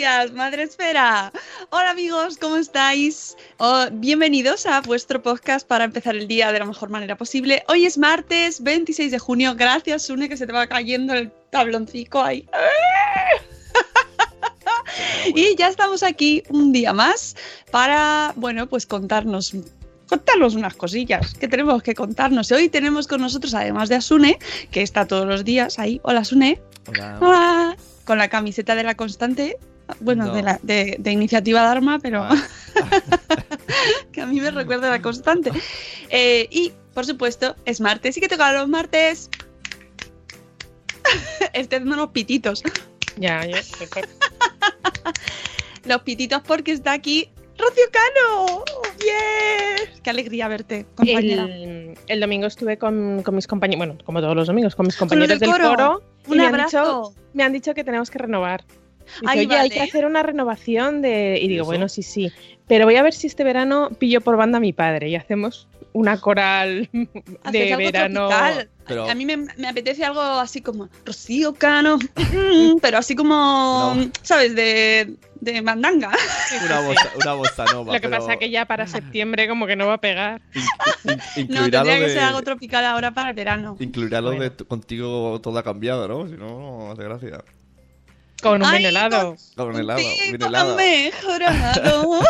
Días, Madre Esfera. Hola amigos, ¿cómo estáis? Oh, bienvenidos a vuestro podcast para empezar el día de la mejor manera posible. Hoy es martes 26 de junio. Gracias, Sune, que se te va cayendo el tabloncico ahí. Y ya estamos aquí un día más para, bueno, pues contarnos contarnos unas cosillas que tenemos que contarnos. Hoy tenemos con nosotros, además de Asune, que está todos los días ahí. Hola, Asune. Hola. Con la camiseta de la constante. Bueno, No. de, la, de, de iniciativa Dharma, pero Ah. que a mí me recuerda a la constante. Eh, y, por supuesto, es martes. ¿Y que toca los martes? Estoy haciendo unos pititos. Ya, ya. Los pititos porque está aquí Rocío Cano. ¡Bien! ¡Qué alegría verte, compañera! El, el domingo estuve con, con mis compañeros, bueno, como todos los domingos, con mis compañeros del del coro. coro. y ¡Un me han, abrazo! dicho, me han dicho que tenemos que renovar. Dice, Ay, Oye, hay que hacer una renovación de. Y digo, eso? bueno, sí, sí. Pero voy a ver si este verano pillo por banda a mi padre y hacemos una coral de algo verano. tropical. Pero- A mí me, me apetece algo así como Rocío Cano, pero así como, No. ¿sabes? De, de mandanga. Una bossa, una bossa nova. Lo que pero pasa que ya para septiembre como que no va a pegar. in- in- No, tendría que ser algo tropical ahora para el verano. Incluirá lo de Bueno. contigo todo ha cambiado, ¿no? Si no, no hace gracia. Con un Ay, vino helado. Con helado, Contigo bien helado. mejorado.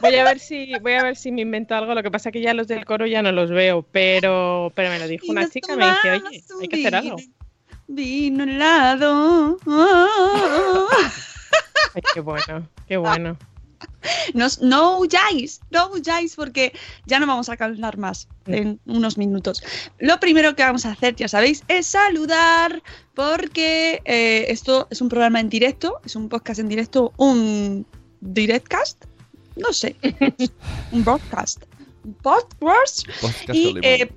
Voy a ver si, voy a ver si me invento algo. Lo que pasa que ya los del coro ya no los veo, pero, pero me lo dijo Y una chica, me dice, oye, hay que hacer algo. vino- Vino helado. Oh. Ay, qué bueno, qué bueno. No, no huyáis, no huyáis porque ya no vamos a cantar más en unos minutos. Lo primero que vamos a hacer, ya sabéis, es saludar porque eh, esto es un programa en directo, es un podcast en directo, un directcast, no sé, un broadcast, un podcast y con limón.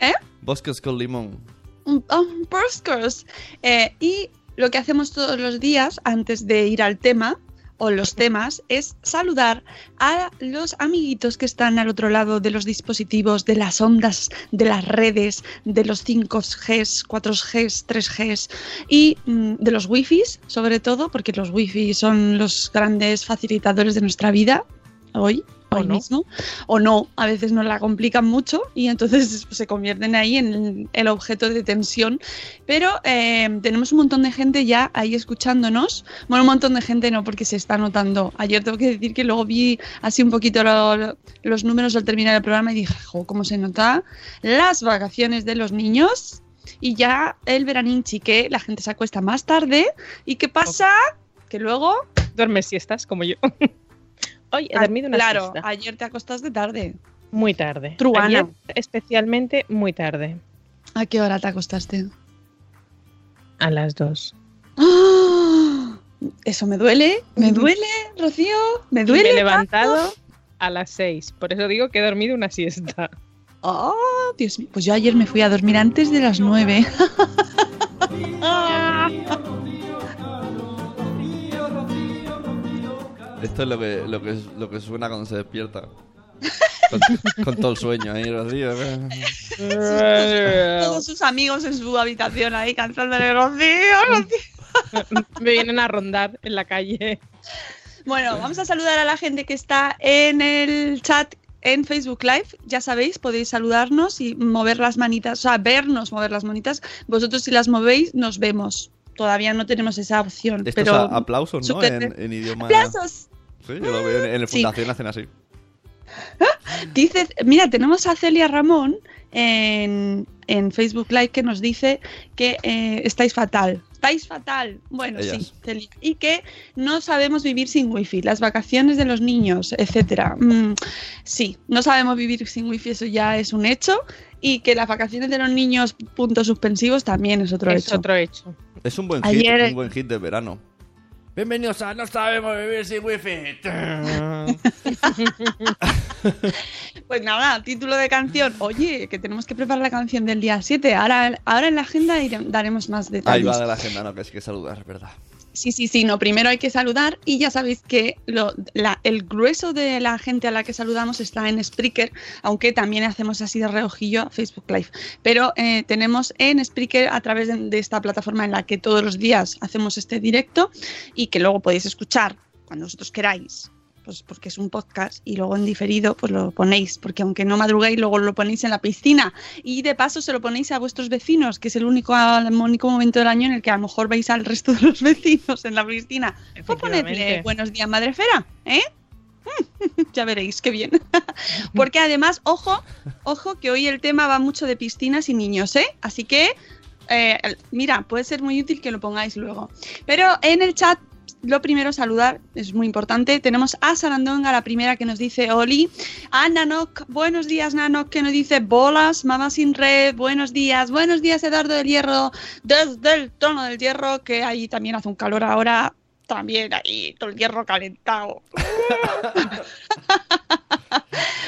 eh, Bosques con limón. un, un podcast. Eh, y lo que hacemos todos los días antes de ir al tema o los temas es saludar a los amiguitos que están al otro lado de los dispositivos, de las ondas, de las redes, de los 5Gs, 4Gs, 3Gs y mm, de los wifis, sobre todo, porque los wifi son los grandes facilitadores de nuestra vida hoy. O no. mismo, o no, a veces nos la complican mucho y entonces se convierten ahí en el, el objeto de tensión. Pero eh, tenemos un montón de gente ya ahí escuchándonos. Bueno, un montón de gente no, porque se está notando. Ayer tengo que decir que luego vi así un poquito lo- lo- los números al terminar el programa y dije, jo, cómo se nota las vacaciones de los niños y ya el veraninchi, que la gente se acuesta más tarde. ¿Y qué pasa? Que luego Duermes siestas como yo. Hoy he Ah, dormido una Claro, siesta. ayer te acostaste tarde. Muy tarde. Truana. Ayer, especialmente muy tarde. ¿A qué hora te acostaste? A las dos. ¡Ah! Eso me duele, me duele, Rocío, me Y duele. me he tanto. levantado a las seis. Por eso digo que he dormido una siesta. Oh, Dios mío. Pues yo ayer me fui a dormir antes de las nueve. Esto es lo que, lo que, lo que suena cuando se despierta. Con, con todo el sueño ahí, Rocío. Todos sus amigos en su habitación ahí cantándole Rocío, Rocío. me vienen a rondar en la calle. Bueno, vamos a saludar a la gente que está en el chat en Facebook Live. Ya sabéis, podéis saludarnos y mover las manitas, o sea, vernos mover las manitas. Vosotros si las movéis, nos vemos. Todavía no tenemos esa opción. Estos pero a- aplausos, ¿no? En, en idioma. ¡Aplausos! Sí, yo lo veo en, en el Sí. Fundación hacen así. Dice, mira, tenemos a Celia Ramón en, en Facebook Live que nos dice que eh, estáis fatal. Estáis fatal. Bueno, sí. Celia. Y que no sabemos vivir sin wifi, las vacaciones de los niños, etcétera. Mm, sí, no sabemos vivir sin wifi, eso ya es un hecho. Y que las vacaciones de los niños, puntos suspensivos, también es otro es hecho. otro hecho. Es un buen Ayer- hit, un buen hit de verano. Bienvenidos a No sabemos vivir sin wifi. Pues nada, título de canción. Oye, que tenemos que preparar la canción del día 7. Ahora, ahora en la agenda daremos más Ahí detalles. va de la agenda, no, que es que saludar, ¿verdad? Sí, sí, sí, no, primero hay que saludar y ya sabéis que lo- la- el grueso de la gente a la que saludamos está en Spreaker, aunque también hacemos así de reojillo Facebook Live. Pero eh, tenemos en Spreaker a través de, de esta plataforma en la que todos los días hacemos este directo y que luego podéis escuchar cuando vosotros queráis. Pues porque es un podcast y luego en diferido pues lo ponéis, porque aunque no madruguéis luego lo ponéis en la piscina y de paso se lo ponéis a vuestros vecinos, que es el único, el único momento del año en el que a lo mejor veis al resto de los vecinos en la piscina. Pues ponedle buenos días, madrefera, ¿eh? ya veréis, qué bien. Porque además, ojo, ojo, que hoy el tema va mucho de piscinas y niños, ¿eh? Así que, eh, mira, puede ser muy útil que lo pongáis luego. Pero en el chat, lo primero, saludar, es muy importante. Tenemos a Sarandonga, la primera que nos dice Oli. A Nanok, buenos días, Nanok, que nos dice bolas, mamá sin red, buenos días. Buenos días, Eduardo del Hierro, desde el tono del hierro, que ahí también hace un calor ahora. También ahí, todo el hierro calentado.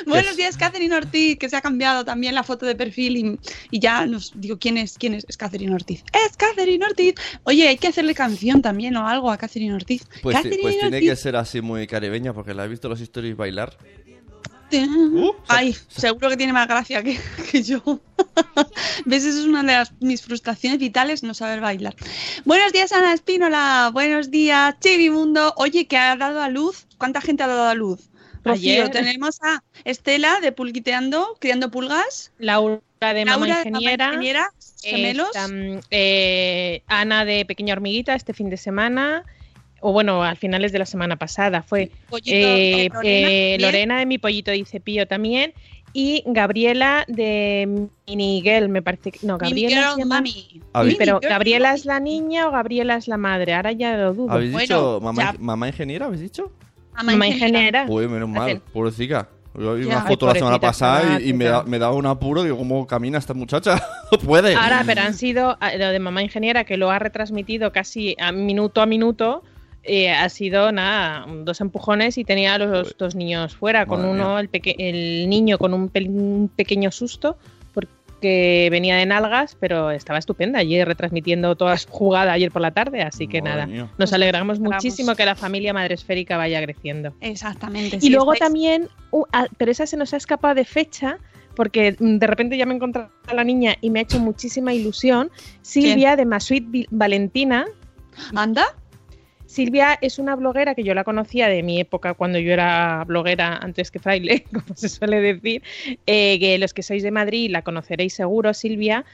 Buenos días, Catherine Ortiz, que se ha cambiado también la foto de perfil y, y ya nos digo quién es, quién es, es Catherine Ortiz. Es Catherine Ortiz. Oye, hay que hacerle canción también o algo a Catherine Ortiz. Pues, sí, Catherine pues tiene que ser así muy caribeña, porque la he visto los stories bailar. Uh, Ay, seguro que tiene más gracia que, que yo. ¿Ves? Eso es una de las, mis frustraciones vitales, no saber bailar. Buenos días, Ana Espínola. Buenos días, Chivimundo. Oye, que ha dado a luz. ¿Cuánta gente ha dado a luz? Rocío, Ayer. tenemos a Estela de Pulquiteando, criando pulgas. Laura de Mamá de Ingeniera. Gemelos. Esta, eh, Ana de Pequeña Hormiguita este fin de semana. O bueno, al finales de la semana pasada fue. Pollito, Eh, eh, Lorena, eh, de Mi Pollito dice Pío también. Y Gabriela de Miniguel, me parece que. No, Gabriela. Girl se llama- Mami. ¿Habéis- Sí, pero ¿Gabriela es la niña o Gabriela es la madre? Ahora ya lo dudo. ¿Habéis Bueno, dicho mamá, ya. mamá ingeniera? ¿Habéis dicho? Mamá ingeniera. Uy, menos mal, pobrecita. Yo vi una Ay, foto la semana pasada y, y me, da, me daba un apuro. Digo, ¿cómo camina esta muchacha? No puede. Ahora, pero han sido ah, lo de Mamá Ingeniera, que lo ha retransmitido casi a minuto a minuto. eh, ha sido nada, dos empujones y tenía a los dos niños fuera, con Madre uno, el, peque- el niño con un, pel- un pequeño susto, porque venía de nalgas, pero estaba estupenda allí retransmitiendo toda su jugada ayer por la tarde, así que Madre nada, mía. nos alegramos muchísimo que la familia madresférica vaya creciendo. Exactamente. Y sí, luego estáis- también, uh, ah, pero esa se nos ha escapado de fecha, porque mm, de repente ya me he encontrado a la niña y me ha hecho muchísima ilusión. Silvia de Masuit Valentina. ¿Anda? Silvia es una bloguera que yo la conocía de mi época cuando yo era bloguera antes que fraile, como se suele decir, eh, que los que sois de Madrid la conoceréis seguro, Silvia.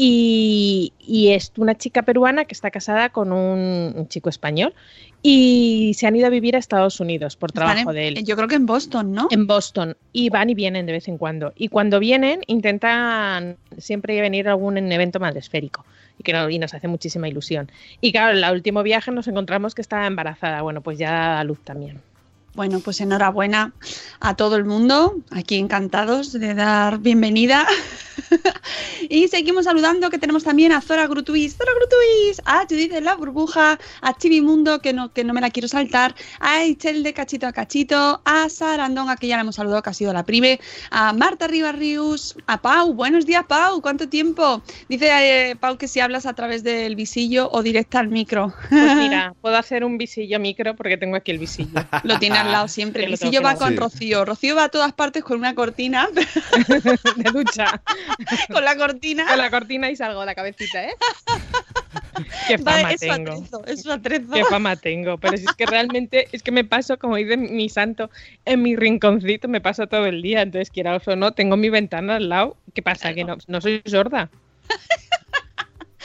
Y, y es una chica peruana que está casada con un, un chico español y se han ido a vivir a Estados Unidos por trabajo en- de él Yo creo que en Boston, ¿no? en Boston y van y vienen de vez en cuando. Y cuando vienen intentan siempre venir a algún evento madresférico y que no- y nos hace muchísima ilusión. Y claro, en el último viaje nos encontramos que estaba embarazada. Bueno, pues ya da luz también. Bueno, pues enhorabuena a todo el mundo, aquí encantados de dar bienvenida. y seguimos saludando que tenemos también a Zora Grutuis, Zora Grutuis, a Judith de la Burbuja, a Chibi Mundo, que no, que no me la quiero saltar, a Eichel de Cachito a Cachito, a Sarandón, a que ya la hemos saludado, que ha sido la prime, a Marta Ribarrius, a Pau, buenos días Pau, ¿cuánto tiempo? Dice eh, Pau que si hablas a través del visillo o directa al micro. Pues mira, puedo hacer un visillo micro porque tengo aquí el visillo. Lo tiene al lado siempre. El Que lo tengo visillo que va con Sí. Rocío. Rocío va a todas partes con una cortina, de ducha. con la cortina. Con la cortina y salgo la cabecita, ¿eh? Qué fama tengo. atrezo, es su atrezo. Qué fama tengo. Pero si es que realmente, es que me paso, como dice mi santo, en mi rinconcito me paso todo el día. Entonces, quiera o no, tengo mi ventana al lado. ¿Qué pasa? Que no, no soy sorda.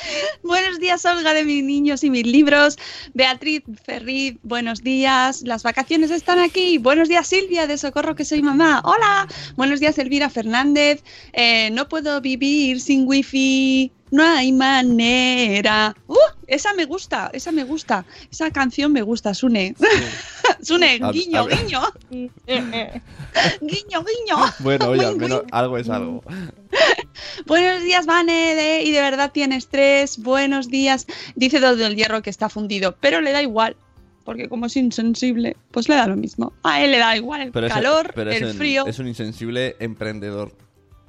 Buenos días, Olga, de mis niños y mis libros. Beatriz Ferriz, buenos días. Las vacaciones están aquí. Buenos días, Silvia, de Socorro, que soy mamá. Hola. Buenos días, Elvira Fernández. Eh, no puedo vivir sin wifi. No hay manera. ¡Uh! Esa me gusta, esa me gusta. Esa canción me gusta, Sune. Sune, A- guiño, a guiño. Guiño, guiño. Bueno, oye, al menos algo es algo. Buenos días, Vane, y de verdad tienes tres. Buenos días. Dice Dos del Hierro que está fundido, pero le da igual. Porque como es insensible, pues le da lo mismo. A él le da igual el Pero es- calor, es el un- frío. Es un insensible emprendedor.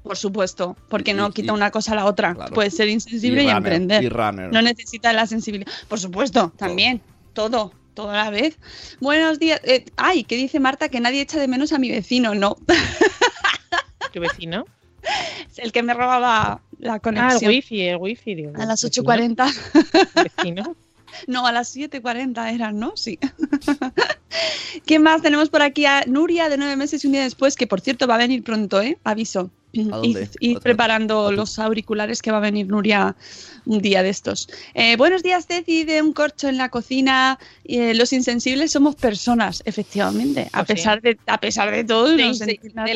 Por supuesto, porque no quita y- una cosa a la otra. Claro. Puede ser insensible y, runner, emprender. Y runner. No necesita la sensibilidad. Por supuesto, también. Todo. Todo a la vez. Buenos días. Eh, ay, que dice Marta que nadie echa de menos a mi vecino. No. ¿Tu vecino? El que me robaba la Ah, el conexión. wifi, el wifi. Digo, a las ¿vecino? 8.40. ¿Vecino? No, a las 7.40 eran, ¿no? Sí. ¿Qué más tenemos por aquí? A Nuria, de nueve meses y un día después, que por cierto va a venir pronto, ¿eh? Aviso. Dónde? Y, ¿A tu- preparando los auriculares que va a venir Nuria un día de estos. Eh, buenos días, Ceci, de un corcho en la cocina. Eh, los insensibles somos personas, efectivamente. A, Pues sí. pesar, de, a pesar de todo, De, la insensibilidad.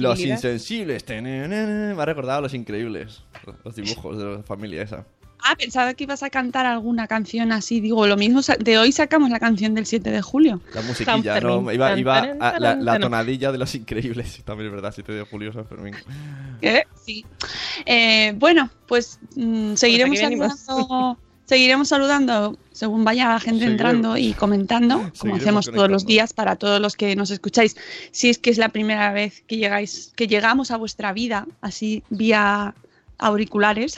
Los insensibles. Me ha recordado a los increíbles. Los dibujos de la familia esa. Ah, pensaba que ibas a cantar alguna canción así. Digo, lo mismo, de hoy sacamos la canción del 7 de julio. La musiquilla, ¿no? Iba, a la, tonadilla de los increíbles. También es verdad, 7 de julio, San Fermín. ¿Eh? Sí. Eh, bueno, pues mm, seguiremos venimos. saludando. Seguiremos saludando según vaya la gente Seguiremos. entrando y comentando, como Seguiremos hacemos todos los días para todos los que nos escucháis. Si es que es la primera vez que llegáis, que llegamos a vuestra vida, así vía auriculares,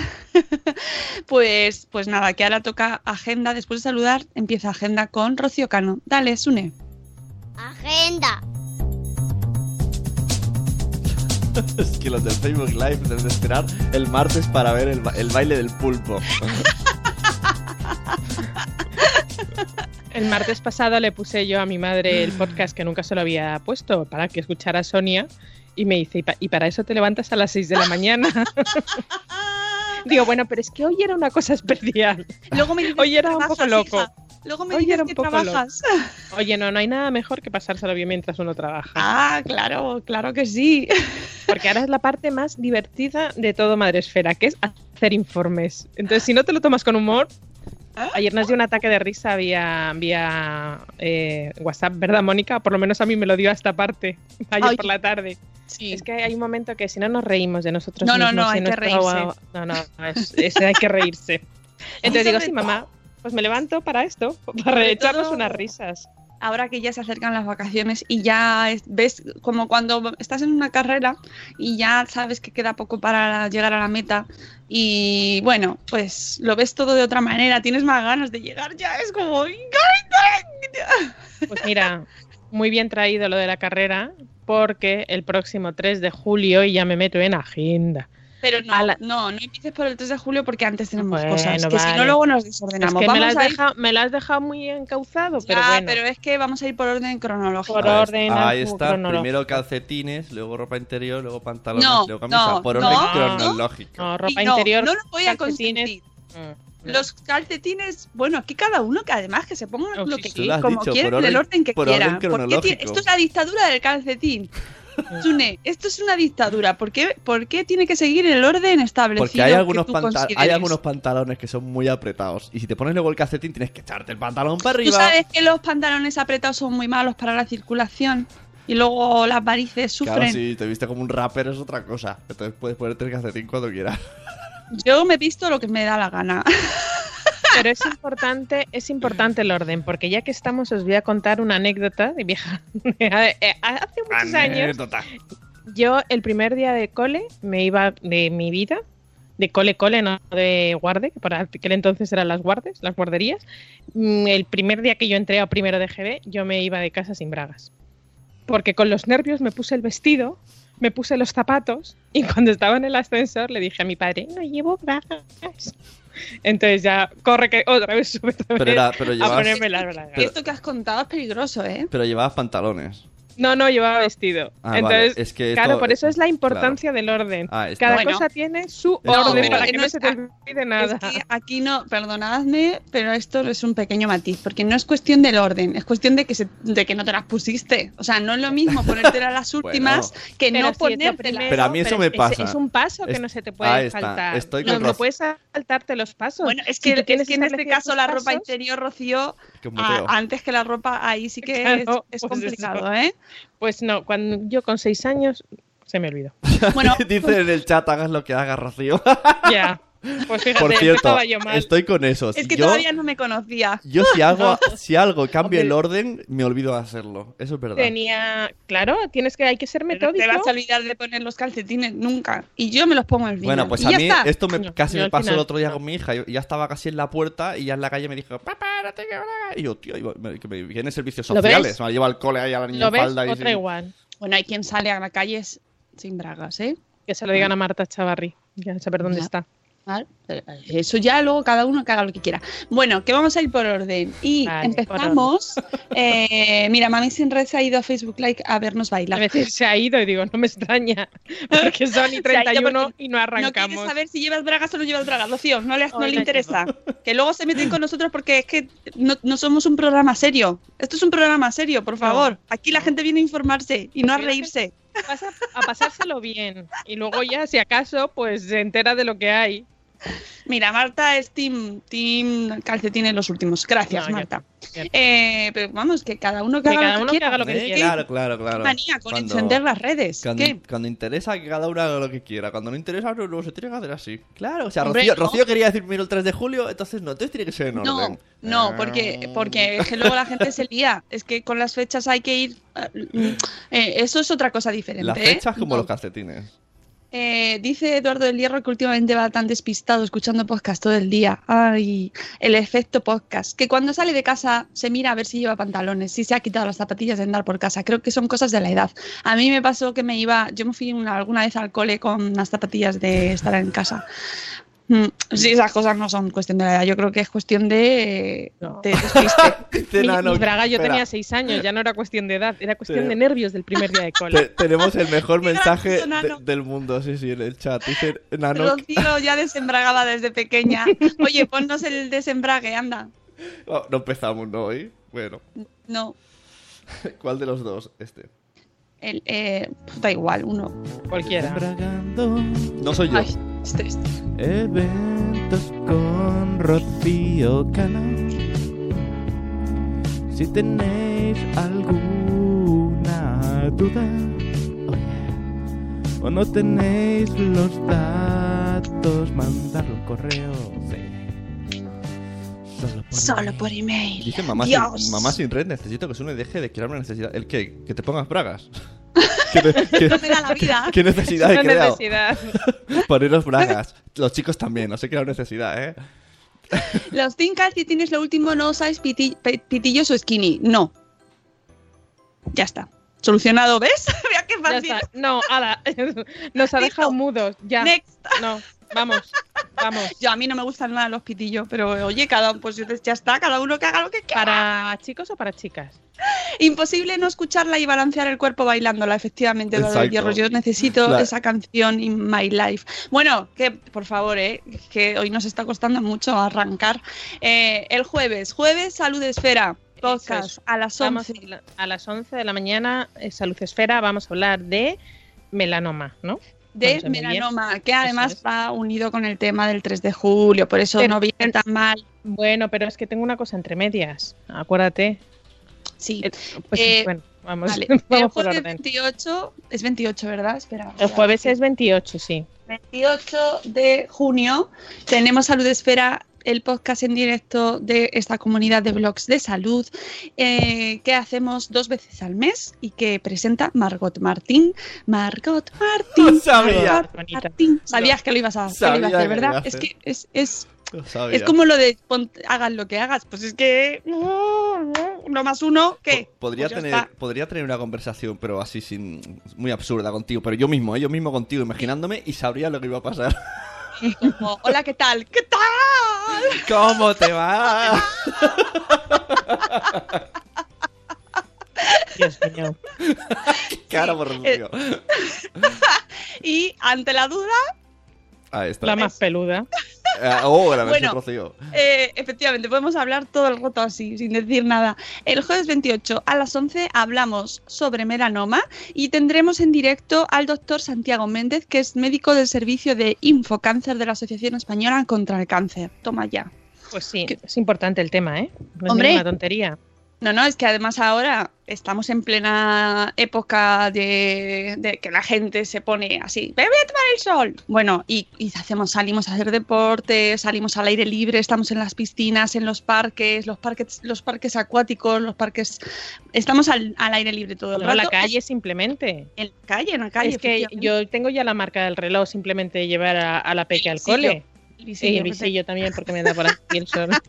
pues, pues nada, que ahora toca agenda. Después de saludar, empieza agenda con Rocío Cano. Dale, Sune. Agenda. Es que los del Facebook Live deben de esperar el martes para ver el, ba- el baile del pulpo. El martes pasado le puse yo a mi madre el podcast que nunca se lo había puesto para que escuchara a Sonia y me dice, "¿Y pa- ¿y para eso te levantas a las 6 de la mañana? Digo, bueno, pero es que hoy era una cosa especial. Luego me dices Hoy era un poco loco. hija. Luego me Hoy dices que loco. trabajas. Oye, no, no hay nada mejor que pasárselo bien mientras uno trabaja. Ah, claro, claro que sí. Porque ahora es la parte más divertida de todo Madresfera, que es hacer informes. Entonces, si no te lo tomas con humor, ayer nos dio un ataque de risa vía, vía eh, WhatsApp, ¿verdad, Mónica? Por lo menos a mí me lo dio a esta parte, ayer Ay. por la tarde. Sí. Es que hay un momento que si no nos reímos de nosotros No, no, mismos no, y hay que reírse. No, no, es, es- hay que reírse. Entonces digo, sí, mamá, pues me levanto para esto, para echarnos todo- unas risas. Ahora que ya se acercan las vacaciones y ya es- ves como cuando estás en una carrera y ya sabes que queda poco para llegar a la meta y bueno, pues lo ves todo de otra manera, tienes más ganas de llegar ya, es como... Pues mira, muy bien traído lo de la carrera, porque el próximo 3 de julio y ya me meto en agenda. Pero no, la- no, no empieces por el 3 de julio porque antes tenemos Bueno, cosas, que si no luego nos Es desordenamos. que me a ir- dejado, me lo has dejado muy encauzado, pero Ya, bueno. pero es que vamos a ir por orden cronológico. Por Ahí orden está, Ahí está. Primero calcetines, luego ropa interior, luego pantalones, No, luego camisa. no, por no, orden no. cronológico. No, ropa no, interior. No lo voy a consentir. Mm. Los calcetines, bueno, aquí cada uno que además que se ponga Oh, lo sí, que sí. Has como quiera, por en el orden- que por quiera. orden Porque esto es la dictadura del calcetín. Sune, esto es una dictadura. ¿Por qué, por qué tiene que seguir el orden establecido? Porque hay que algunos, tú panta- hay algunos pantalones que son muy apretados. Y si te pones luego el calcetín, tienes que echarte el pantalón para Tú arriba. sabes que los pantalones apretados son muy malos para la circulación y luego las varices Claro, sufren. si te viste como un rapper es otra cosa. Entonces puedes ponerte el calcetín cuando quieras. Yo me he visto lo que me da la gana. Pero es importante, es importante el orden, porque ya que estamos, os voy a contar una anécdota de vieja. Hace muchos años, Anécdota. yo el primer día de cole me iba de mi vida, de cole cole, no de guarde, que para aquel entonces eran las guardes, las guarderías. Mm, El primer día que yo entré a primero de GB, yo me iba de casa sin bragas. Porque con los nervios me puse el vestido, me puse los zapatos y cuando estaba en el ascensor le dije a mi padre, no llevo bragas. Entonces ya corre que otra vez sube otra Pero vez era- pero a ponerme las bragas. Esto que has contado es peligroso, ¿eh? Pero llevabas pantalones. No, no, llevaba vestido. Ah, Entonces, vale. Es que claro, esto- por eso es la importancia del orden. Ah, está. Cada Bueno. cosa tiene su No, orden para que no se te olvide nada. Es que aquí no, perdonadme, pero esto es un pequeño matiz, porque no es cuestión del orden, es cuestión de que se, de que no te las pusiste. O sea, no es lo mismo ponértelas las últimas que Pero no si ponértelas. primero, Pero a mí eso me es- pasa. Es, un paso que Es- no se te puede saltar. estoy no, con no puedes saltarte los pasos. Bueno, es que, es en este caso la ropa pasos, interior, Rocío, Que un a- muteo. antes que la ropa, ahí sí que Claro, es, es pues complicado, eso. ¿eh? Pues no, cuando yo con seis años se me olvidó. Bueno, Dice en el chat, hagas lo que hagas, Rocío. ya. Pues fíjate, Por cierto, yo mal. estoy con eso. es que yo, todavía no me conocía. yo si hago, si algo cambia el orden, me olvido de hacerlo. Eso es verdad. Tenía, claro, tienes que, hay que ser Pero te metódico. vas a olvidar de poner los calcetines nunca. Y yo me los pongo al final. Bueno, pues y a mí está. esto me, No, casi me pasó final. el otro día con mi hija. Yo ya estaba casi en la puerta y ya en la calle me dijo, papá, no te quiero bragas". Y yo, tío, que me vienen servicios sociales. Me la llevo al cole ahí a la niña ¿Lo ves? falda. y Otra sí. igual. Bueno, hay quien sale a la calle sin bragas, ¿eh? Que se lo digan a Marta Chavarri. Ya saber dónde Ya. está. Eso ya luego cada uno que haga lo que quiera. Bueno, que vamos a ir por orden. Y Vale, empezamos. eh, mira, Mami Sin Red se ha ido a Facebook Like a vernos A bailar. veces se ha ido y digo, no me extraña. Porque son y Se ha ido 31 porque y no No arrancamos. quieres saber si llevas bragas o no llevas bragas, Rocío. No le, no le no. interesa. Que luego se meten con nosotros porque es que no, no somos un programa serio. Esto es un programa serio, por favor. Aquí la gente viene a informarse y no a reírse. A, a pasárselo bien. Y luego ya, si acaso, pues se entera de lo que hay. Mira, Marta es team, team calcetines los últimos. Gracias, No, Marta. ya. Eh, pero vamos, que cada uno que, Que haga, cada lo que uno que quiera. haga lo que Eh, quiera. Claro, claro, claro. manía con Cuando- encender las redes. Cuando, ¿Qué? cuando interesa que cada uno haga lo que quiera. Cuando no interesa, no, no, se tiene que hacer así. Claro, o sea, Hombre, Rocío, no. Rocío quería decir primero el 3 de julio, entonces no, entonces tiene que ser en No, orden. no, porque, porque es que luego la gente se lía. Es que con las fechas hay que ir. eh, eh, eso es otra cosa diferente. Las ¿eh? fechas como No. los calcetines. Eh, dice Eduardo del Hierro que últimamente va tan despistado escuchando podcast todo el día. Ay, el efecto podcast. Que cuando sale de casa se mira a ver si lleva pantalones, si se ha quitado las zapatillas de andar por casa. Creo que son cosas de la edad. A mí me pasó que me iba, yo me fui una- alguna vez al cole con unas zapatillas de estar en casa. Mm, Sí, esas cosas no son cuestión de la edad. Yo creo que es cuestión de, No. de Mi, Nano, mi braga yo espera, tenía seis años, ya no era cuestión de edad, era cuestión de nervios del primer día de te- cole. tenemos el mejor mensaje de- del mundo, sí, sí, en el chat. Dice Nano, Rocío ya desembragaba desde pequeña. Oye, ponnos el desembrague, anda. Oh, no empezamos, ¿no? Hoy. Bueno, No, ¿cuál de los dos? Este. el, eh, da igual, uno. Cualquiera. No soy yo. Ay, este. Eventos con Rocío Cano. Si tenéis alguna duda oh yeah, o no tenéis los datos, mandadlo al correo. sí. Solo por Solo email. por email. Dice mamá Dios. sin, mamá sin red, necesito que Sune deje de crear una necesidad. ¿El qué? ¿Que te pongas bragas? ¿Qué, No me da la vida. qué necesidad he creado? necesidad. Poneros bragas. Los chicos también, no sé qué necesidad, ¿eh? Los Thinkers, si tienes lo último, no usáis piti- pitillos o skinny. No. Ya está. Solucionado, ¿ves? Mira qué Ya fácil. está. No, ala. Nos ha dejado mudos. Ya. Next. No, vamos. Vamos. Yo a mí no me gustan nada los pitillos, pero oye, cada pues ya está, cada uno que haga lo que quiera. ¿Para chicos o para chicas? Imposible no escucharla y balancear el cuerpo bailándola, efectivamente. Hierro. Yo necesito Claro. esa canción in my life. Bueno, que por favor, eh, que hoy nos está costando mucho arrancar. Eh, el jueves, jueves, salud esfera. podcast a las Vamos 11. a hablar- a las 11 de la mañana, eh, Salud Esfera, vamos a hablar de melanoma, ¿no? De melanoma, que además es. va unido con el tema del 3 de julio, por eso Pero- no viene tan mal. Bueno, pero es que tengo una cosa entre medias, acuérdate. Sí. Eh, Pues Eh, bueno, vamos, Vale. El vamos por jueves orden. 28 es 28, ¿verdad? Espera. El jueves es 28, sí. 28 de junio tenemos Salud Esfera, el podcast en directo de esta comunidad de blogs de salud eh, que hacemos dos veces al mes y que presenta Margot Martín. Margot Martín. Sabía. Margot. Martín. Sabías que lo ibas a, que lo iba a Sabía hacer, ¿verdad? Es que es, es, es como lo de pon- hagas lo que hagas. Pues es que uno más uno, ¿qué? Po- Podría Pues tener, podría tener una conversación, pero así sin muy absurda contigo, pero yo mismo, ¿eh? yo mismo contigo, imaginándome y sabría lo que iba a pasar. Como, Hola, ¿qué tal? ¿Qué tal? ¿Cómo te va? Dios mío. Cara por Rocío. Y ante la duda, Ahí está. La más peluda. Ah, oh, Bueno. Rocío. Eh, efectivamente, podemos hablar todo el rato así, sin decir nada. El jueves 28 a las 11 hablamos sobre melanoma y tendremos en directo al doctor Santiago Méndez, que es médico del servicio de Infocáncer de la Asociación Española contra el Cáncer. Toma ya. Pues sí, ¿Qué? es importante el tema, ¿eh? No es Hombre. ninguna tontería. No, no, es que además ahora estamos en plena época de, de que la gente se pone así, me voy a tomar el sol. Bueno, y, y hacemos, salimos a hacer deporte, salimos al aire libre, estamos en las piscinas, en los parques, los parques, los parques acuáticos, los parques, estamos al, al aire libre todo el No, rato. en la calle simplemente. En la calle, en la calle. es que yo tengo ya la marca del reloj simplemente de llevar a, a la peque al cole. El Y el visillo también porque me da por aquí el sol.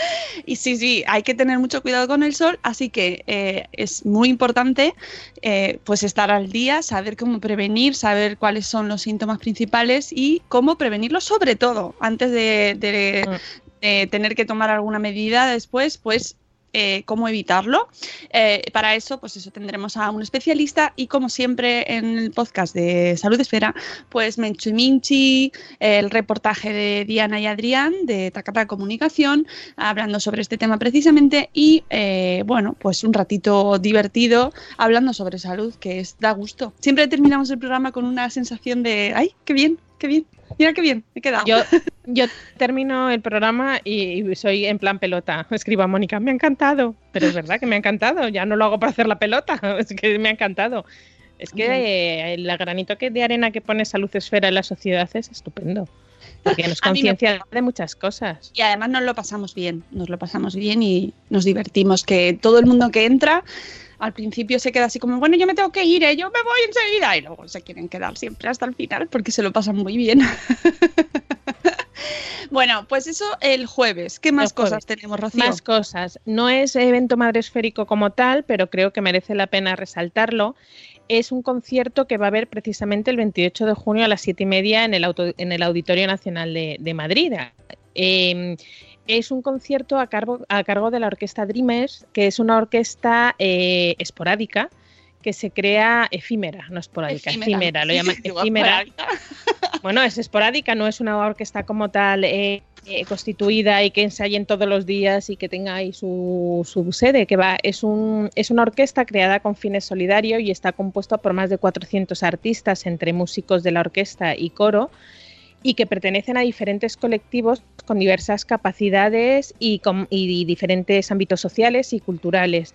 Y sí, sí, hay que tener mucho cuidado con el sol, así que eh, es muy importante eh, pues estar al día, saber cómo prevenir, saber cuáles son los síntomas principales y cómo prevenirlos, sobre todo antes de, de- Mm. de tener que tomar alguna medida después, pues eh, cómo evitarlo. Eh, para eso, pues eso tendremos a un especialista y como siempre en el podcast de Salud Esfera, pues Menchu Minchi, el reportaje de Diana y Adrián de Tacata Comunicación, hablando sobre este tema precisamente y eh, bueno, pues un ratito divertido hablando sobre salud, que es da gusto. Siempre terminamos el programa con una sensación de, ay, qué bien, qué bien, mira qué bien, he quedado. Yo, yo termino el programa y, y soy en plan pelota. Escribo a Mónica, me ha encantado. Pero es verdad que me ha encantado. Ya no lo hago para hacer la pelota. Es que me ha encantado. Es que eh, el granito que de arena que pone Salud Esfera en la sociedad es estupendo. Porque nos A conciencia de muchas cosas. Y además nos lo pasamos bien, nos lo pasamos bien y nos divertimos, que todo el mundo que entra al principio se queda así como, bueno, yo me tengo que ir, ¿eh? yo me voy enseguida, y luego se quieren quedar siempre hasta el final porque se lo pasan muy bien. bueno, pues eso el jueves. ¿Qué más jueves. cosas tenemos, Rocío? Más cosas. No es evento madresférico como tal, pero creo que merece la pena resaltarlo. Es un concierto que va a haber precisamente el 28 de junio a las 7 y media en el, auto- en el Auditorio Nacional de, de Madrid. Eh, es un concierto a cargo, a cargo de la Orquesta Dreamers, que es una orquesta eh, esporádica que se crea efímera, no esporádica, efímera, lo llaman efímera. Bueno, es esporádica, no es una orquesta como tal eh, eh, constituida y que ensayen todos los días y que tenga ahí su, su sede, que va, es, un, es una orquesta creada con fines solidarios y está compuesta por más de 400 artistas entre músicos de la orquesta y coro y que pertenecen a diferentes colectivos con diversas capacidades y, diferentes ámbitos sociales y culturales.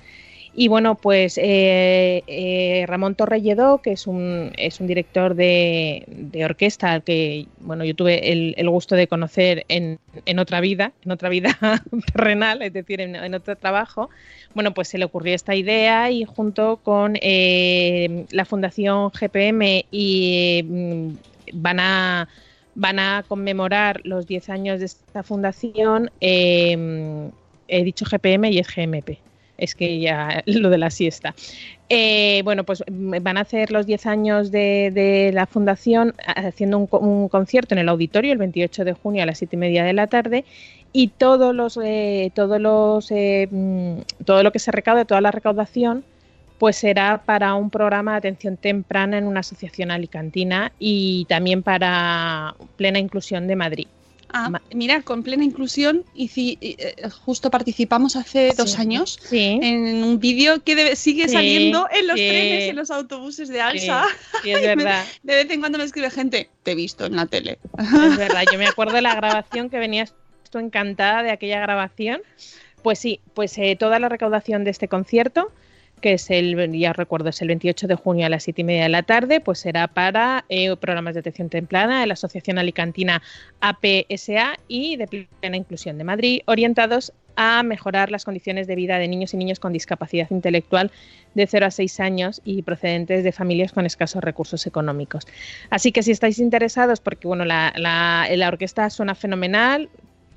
Y bueno, pues eh, eh, Ramón Torrelledó, que es un, es un director de, de orquesta que bueno, yo tuve el, el gusto de conocer en, en, otra vida, en otra vida terrenal, es decir, en, en, otro trabajo, bueno, pues se le ocurrió esta idea y junto con eh, la Fundación GPM y mm, van a van a conmemorar los 10 años de esta fundación, eh, he dicho GPM y es GMP es que ya lo de la siesta. Eh, bueno, pues van a hacer los 10 años de, la fundación haciendo un, un, concierto en el auditorio el 28 de junio a las 7 y media de la tarde y todos los, eh, todos los, eh, todo lo que se recaude, toda la recaudación, pues será para un programa de atención temprana en una asociación alicantina y también para plena inclusión de Madrid Ah, mira, con plena inclusión, y si, eh, justo participamos hace dos años Sí. en un vídeo que debe- sigue Sí, saliendo en los trenes y en los autobuses de Alsa. sí, es verdad. De vez en cuando me escribe gente, te he visto en la tele. Es verdad, yo me acuerdo de la grabación que venías tú encantada de aquella grabación. Pues sí, pues eh, toda la recaudación de este concierto, que es el, ya recuerdo, es el 28 de junio a las 7 y media de la tarde, pues será para eh, programas de atención temprana de la Asociación Alicantina APSA y de plena inclusión de Madrid, orientados a mejorar las condiciones de vida de niños y niños con discapacidad intelectual de 0 a 6 años y procedentes de familias con escasos recursos económicos. Así que si estáis interesados, porque bueno, la, la- la orquesta suena fenomenal,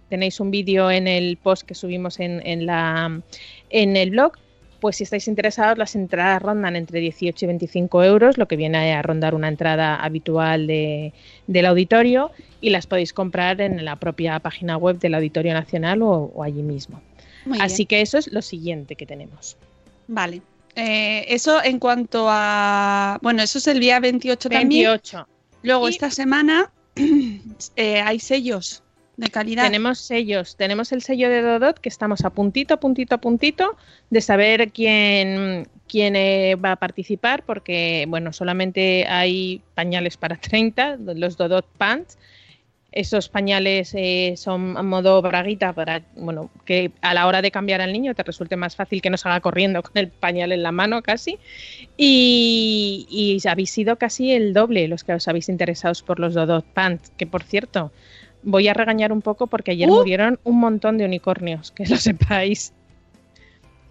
tenéis un vídeo en el post que subimos en, en la, en el blog, pues si estáis interesados, las entradas rondan entre 18 y 25 euros, lo que viene a rondar una entrada habitual de- del auditorio, y las podéis comprar en la propia página web del Auditorio Nacional o, o allí mismo. Muy Así bien. que eso es lo siguiente que tenemos. Vale. Eh, eso en cuanto a. Bueno, eso es el día 28, también. 28. Luego, Y- esta semana eh, hay sellos de calidad. Tenemos sellos, tenemos el sello de Dodot que estamos a puntito, a puntito, a puntito de saber quién, quién eh, va a participar porque, bueno, solamente hay pañales para 30, los Dodot Pants. Esos pañales eh, son a modo braguita para, bueno, que a la hora de cambiar al niño te resulte más fácil que no salga corriendo con el pañal en la mano casi. Y, y habéis sido casi el doble los que os habéis interesados por los Dodot Pants, que por cierto, voy a regañar un poco porque ayer Uh. murieron un montón de unicornios, que lo sepáis.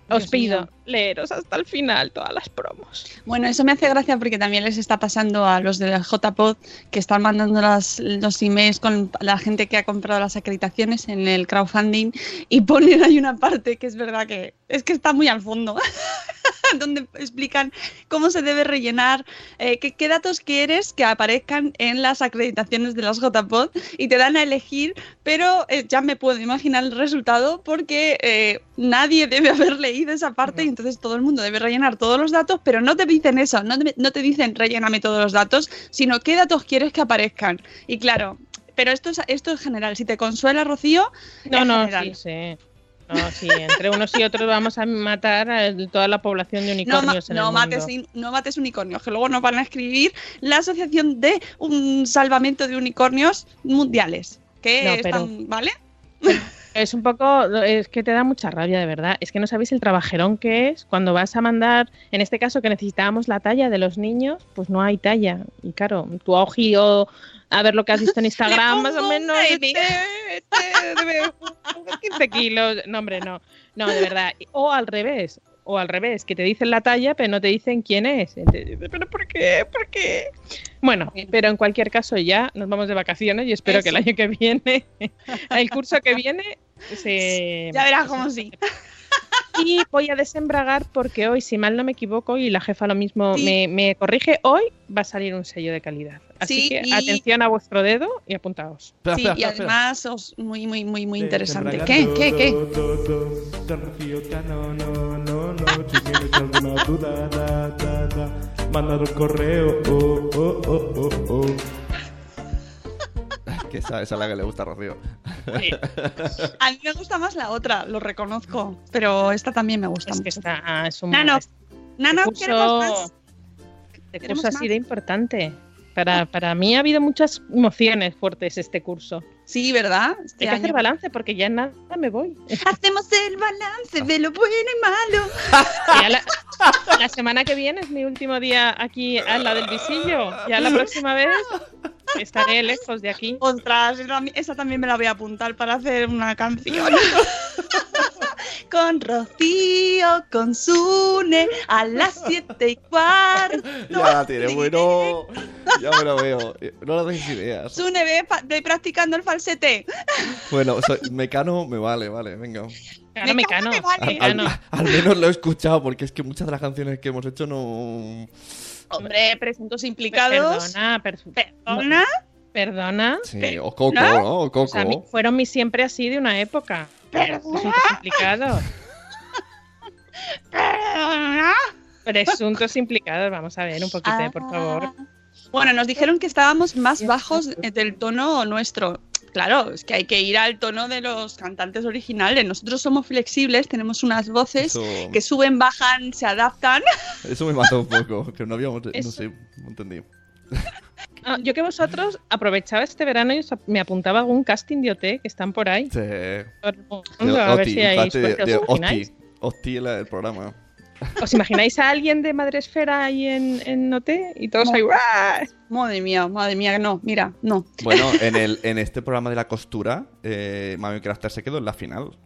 Os Dios pido mío. leeros hasta el final todas las promos. Bueno, eso me hace gracia porque también les está pasando a los de la JPod que están mandando las, los emails con la gente que ha comprado las acreditaciones en el crowdfunding y ponen ahí una parte que es verdad que es que está muy al fondo, donde explican cómo se debe rellenar, eh, qué, qué datos quieres que aparezcan en las acreditaciones de las JPod y te dan a elegir, pero eh, ya me puedo imaginar el resultado porque eh, nadie debe haber leído esa parte y entonces todo el mundo debe rellenar todos los datos, pero no te dicen eso, no te, no te dicen relléname todos los datos, sino qué datos quieres que aparezcan. Y claro, pero esto es, esto es general. Si te consuela, Rocío, No, no, general. sí, sí. No, sí, entre unos y otros vamos a matar a toda la población de No, unicornios en no el mates, mundo. no mates unicornios, que luego nos van a escribir la Asociación de un Salvamento de Unicornios Mundiales. Que No, están, ¿vale? Es un poco, es que te da mucha rabia, de verdad. Es que no sabéis el trabajerón que es cuando vas a mandar, en este caso que necesitábamos la talla de los niños, pues no hay talla. Y claro, tu ojillo a ver lo que has visto en Instagram, más o menos, una este, este debe 15 kilos. No, hombre, no. No, de verdad. O al revés, o al revés, que te dicen la talla, pero no te dicen quién es. ¿Pero por qué? ¿Por qué? Bueno, pero en cualquier caso ya nos vamos de vacaciones y espero que el año que viene, el curso que viene, se... Ya verás cómo sí. Y voy a desembragar porque hoy, si mal no me equivoco, y la jefa lo mismo Sí. me, me corrige, hoy va a salir un sello de calidad. Así Sí, que y- atención a vuestro dedo y apuntaos. Espera, Sí, espera, y espera. además os, muy, muy, muy, muy De interesante. ¿Qué? ¿Qué? ¿Qué? Mandad un correo. Oh, oh, oh, oh, oh. Que esa, esa es la que le gusta a Rocío. A mí me gusta más la otra, lo reconozco, pero esta también me gusta Es que mucho. está, es un Nano, este Nano, queremos más. este queremos curso ha más. sido importante. Para, para mí ha habido muchas emociones fuertes este curso. Sí, ¿verdad? Este Hay que hacer año. balance porque ya en nada me voy. Hacemos el balance de lo bueno y malo. Ya la, la semana que viene es mi último día aquí al lado del visillo. Ya la próxima vez estaré lejos de aquí. Ostras, esa, también me la voy a apuntar para hacer una canción. con Rocío, con Sune, a las siete y cuarto. Ya la tiene, bueno. Ya me lo veo. No le deis ideas. Sune, ve, ve practicando el falsete. Bueno, soy Mecano me vale, vale, venga. Claro, Mecano Mecano. me vale. Al, Mecano. al- al menos lo he escuchado, porque es que muchas de las canciones que hemos hecho no. Hombre, presuntos implicados. Perdona, per- Perdona. perdona. Sí, o Coco, ¿no? O Coco. O sea, mi- fueron mis siempre así de una época. Presuntos implicados. Perdona. Presuntos implicados. Vamos a ver un poquito, por favor. Ah. Bueno, nos dijeron que estábamos más bajos del tono nuestro. Claro, es que hay que ir al tono de los cantantes originales. Nosotros somos flexibles, tenemos unas voces Eso, que suben, bajan, se adaptan. eso me mató un poco, que no habíamos... No Eso. sé, no entendí. Ah, yo que vosotros aprovechaba este verano y me apuntaba a algún casting de OT que están por ahí. Sí. Por el De mundo, a ver si hay el programa. ¿Os imagináis a alguien de Madresfera ahí en, en OT? Y todos ahí. Madre mía, madre mía, no, mira, no. Bueno, en, el, en este programa de la costura, eh, Mami Crafter se quedó en la final.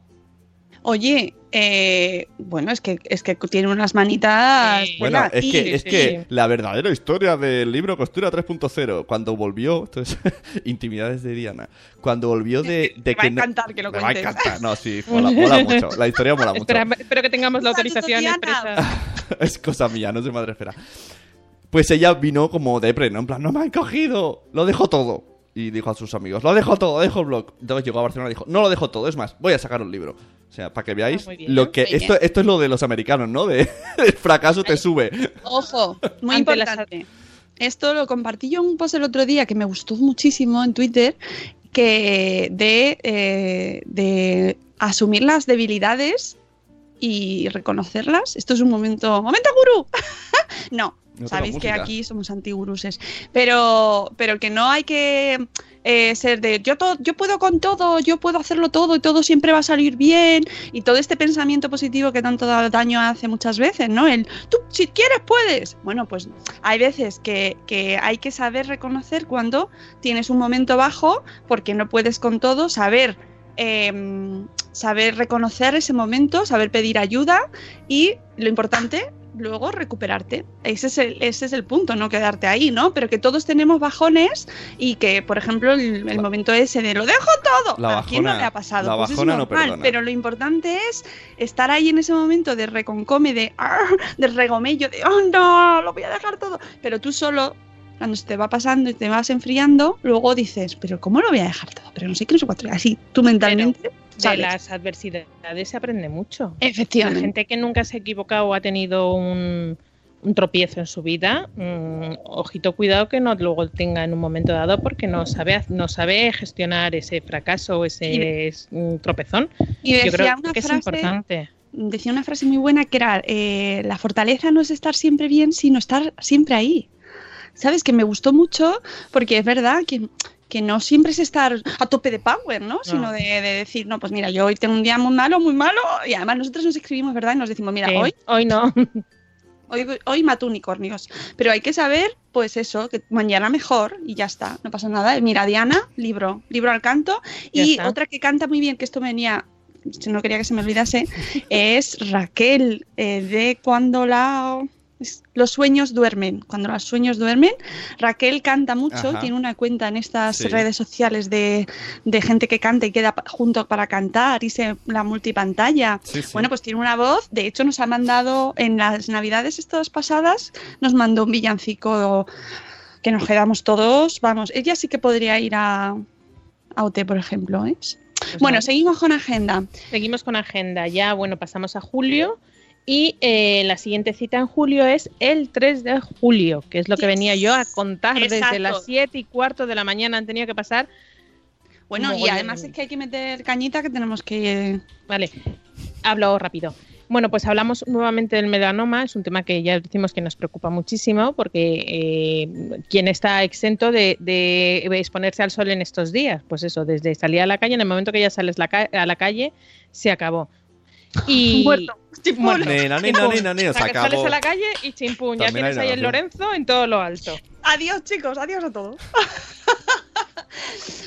Oye, eh, bueno, es que, es que tiene unas manitas. Sí. Bueno, buenas. es que, es sí, que sí. la verdadera historia del libro Costura 3.0, cuando volvió, esto es intimidades de Diana, cuando volvió de, de Me va a que no- encantar que lo me va a encantar, no, sí, mola, mola mucho, la historia mola mucho. Espera, espero que tengamos la autorización expresa. es cosa mía, no es de madre espera. Pues ella vino como depre, ¿no? En plan, no me han cogido, lo dejo todo. Y dijo a sus amigos, lo dejo todo, dejo el blog. Entonces llegó a Barcelona y dijo, no lo dejo todo, es más, voy a sacar un libro. O sea, para que veáis Ah, bien, lo que... Esto, esto es lo de los americanos, ¿no? De el fracaso te sube. Ojo, muy importante. Esto lo compartí yo en un post el otro día que me gustó muchísimo en Twitter, que de, eh, de asumir las debilidades y reconocerlas. Esto es un momento. ¡Momento gurú! no, No sabéis que aquí somos antiguruses. Pero, pero que no hay que eh, ser de yo, to- yo puedo con todo, yo puedo hacerlo todo y todo siempre va a salir bien. Y todo este pensamiento positivo que tanto da- daño hace muchas veces, ¿no? El tú, si quieres, puedes. Bueno, pues hay veces que, que hay que saber reconocer cuando tienes un momento bajo porque no puedes con todo, saber. em, saber reconocer ese momento, saber pedir ayuda y lo importante, luego recuperarte. Ese es el, ese es el punto, no quedarte ahí, ¿no? Pero que todos tenemos bajones y que, por ejemplo, el, el La- momento ese de lo dejo todo, La ¿a quién no bajona- le ha pasado? la Pues es bajona no normal, perdona. pero lo importante es estar ahí en ese momento de reconcome, de, de regomello, de oh no, lo voy a dejar todo. Pero tú solo, cuando se te va pasando y te vas enfriando, luego dices, pero ¿cómo lo voy a dejar todo? Pero no sé qué, no sé cuatro. Así tú mentalmente. De las adversidades se aprende mucho. La Efectivamente. gente que nunca se ha equivocado o ha tenido un, un tropiezo en su vida, mm, ojito cuidado que no luego tenga en un momento dado porque no sabe, no sabe gestionar ese fracaso o ese mm, tropezón. Y Yo decía creo una que es frase, importante. decía una frase muy buena que era eh, la fortaleza no es estar siempre bien, sino estar siempre ahí. ¿Sabes? Que me gustó mucho porque es verdad que, que no siempre es estar a tope de power, ¿no? Sino de, de decir, no, pues mira, yo hoy tengo un día muy malo, muy malo, y además nosotros nos escribimos, ¿verdad? Y nos decimos, mira, Sí, hoy, hoy no. hoy, hoy mato unicornios. Pero hay que saber, pues eso, que mañana mejor y ya está, no pasa nada. Mira, Diana, libro, libro al canto. Ya y está. otra que canta muy bien, que esto venía, no quería que se me olvidase, es Raquel, eh, de cuando la... Los sueños duermen. Cuando los sueños duermen, Raquel canta mucho, Ajá. tiene una cuenta en estas Sí. redes sociales de, de gente que canta y queda junto para cantar y se la multipantalla. Sí, sí. Bueno, pues tiene una voz. De hecho, nos ha mandado en las navidades estas pasadas, nos mandó un villancico que nos quedamos todos. Vamos, ella sí que podría ir a, a OT, por ejemplo. ¿eh? Pues Bueno, seguimos con agenda. Seguimos con agenda. Ya, bueno, pasamos a julio. Y eh, la siguiente cita en julio es el 3 de julio, que es lo que venía yo a contar desde las 7 y cuarto de la mañana. Han tenido que pasar. Bueno, y además es que hay que meter cañita que tenemos que. Vale, hablo rápido. Bueno, pues hablamos nuevamente del melanoma. Es un tema que ya decimos que nos preocupa muchísimo porque eh, quien está exento de, de exponerse al sol en estos días, pues eso, desde salir a la calle, en el momento que ya sales la a la calle, se acabó. Y Muerto. Muerto. Nena, nena, nena, nena, O sea, se que sales acabó. a la calle y chimpún. Ya También tienes ahí el. Lorenzo en todo lo alto. Adiós, chicos, adiós a todos.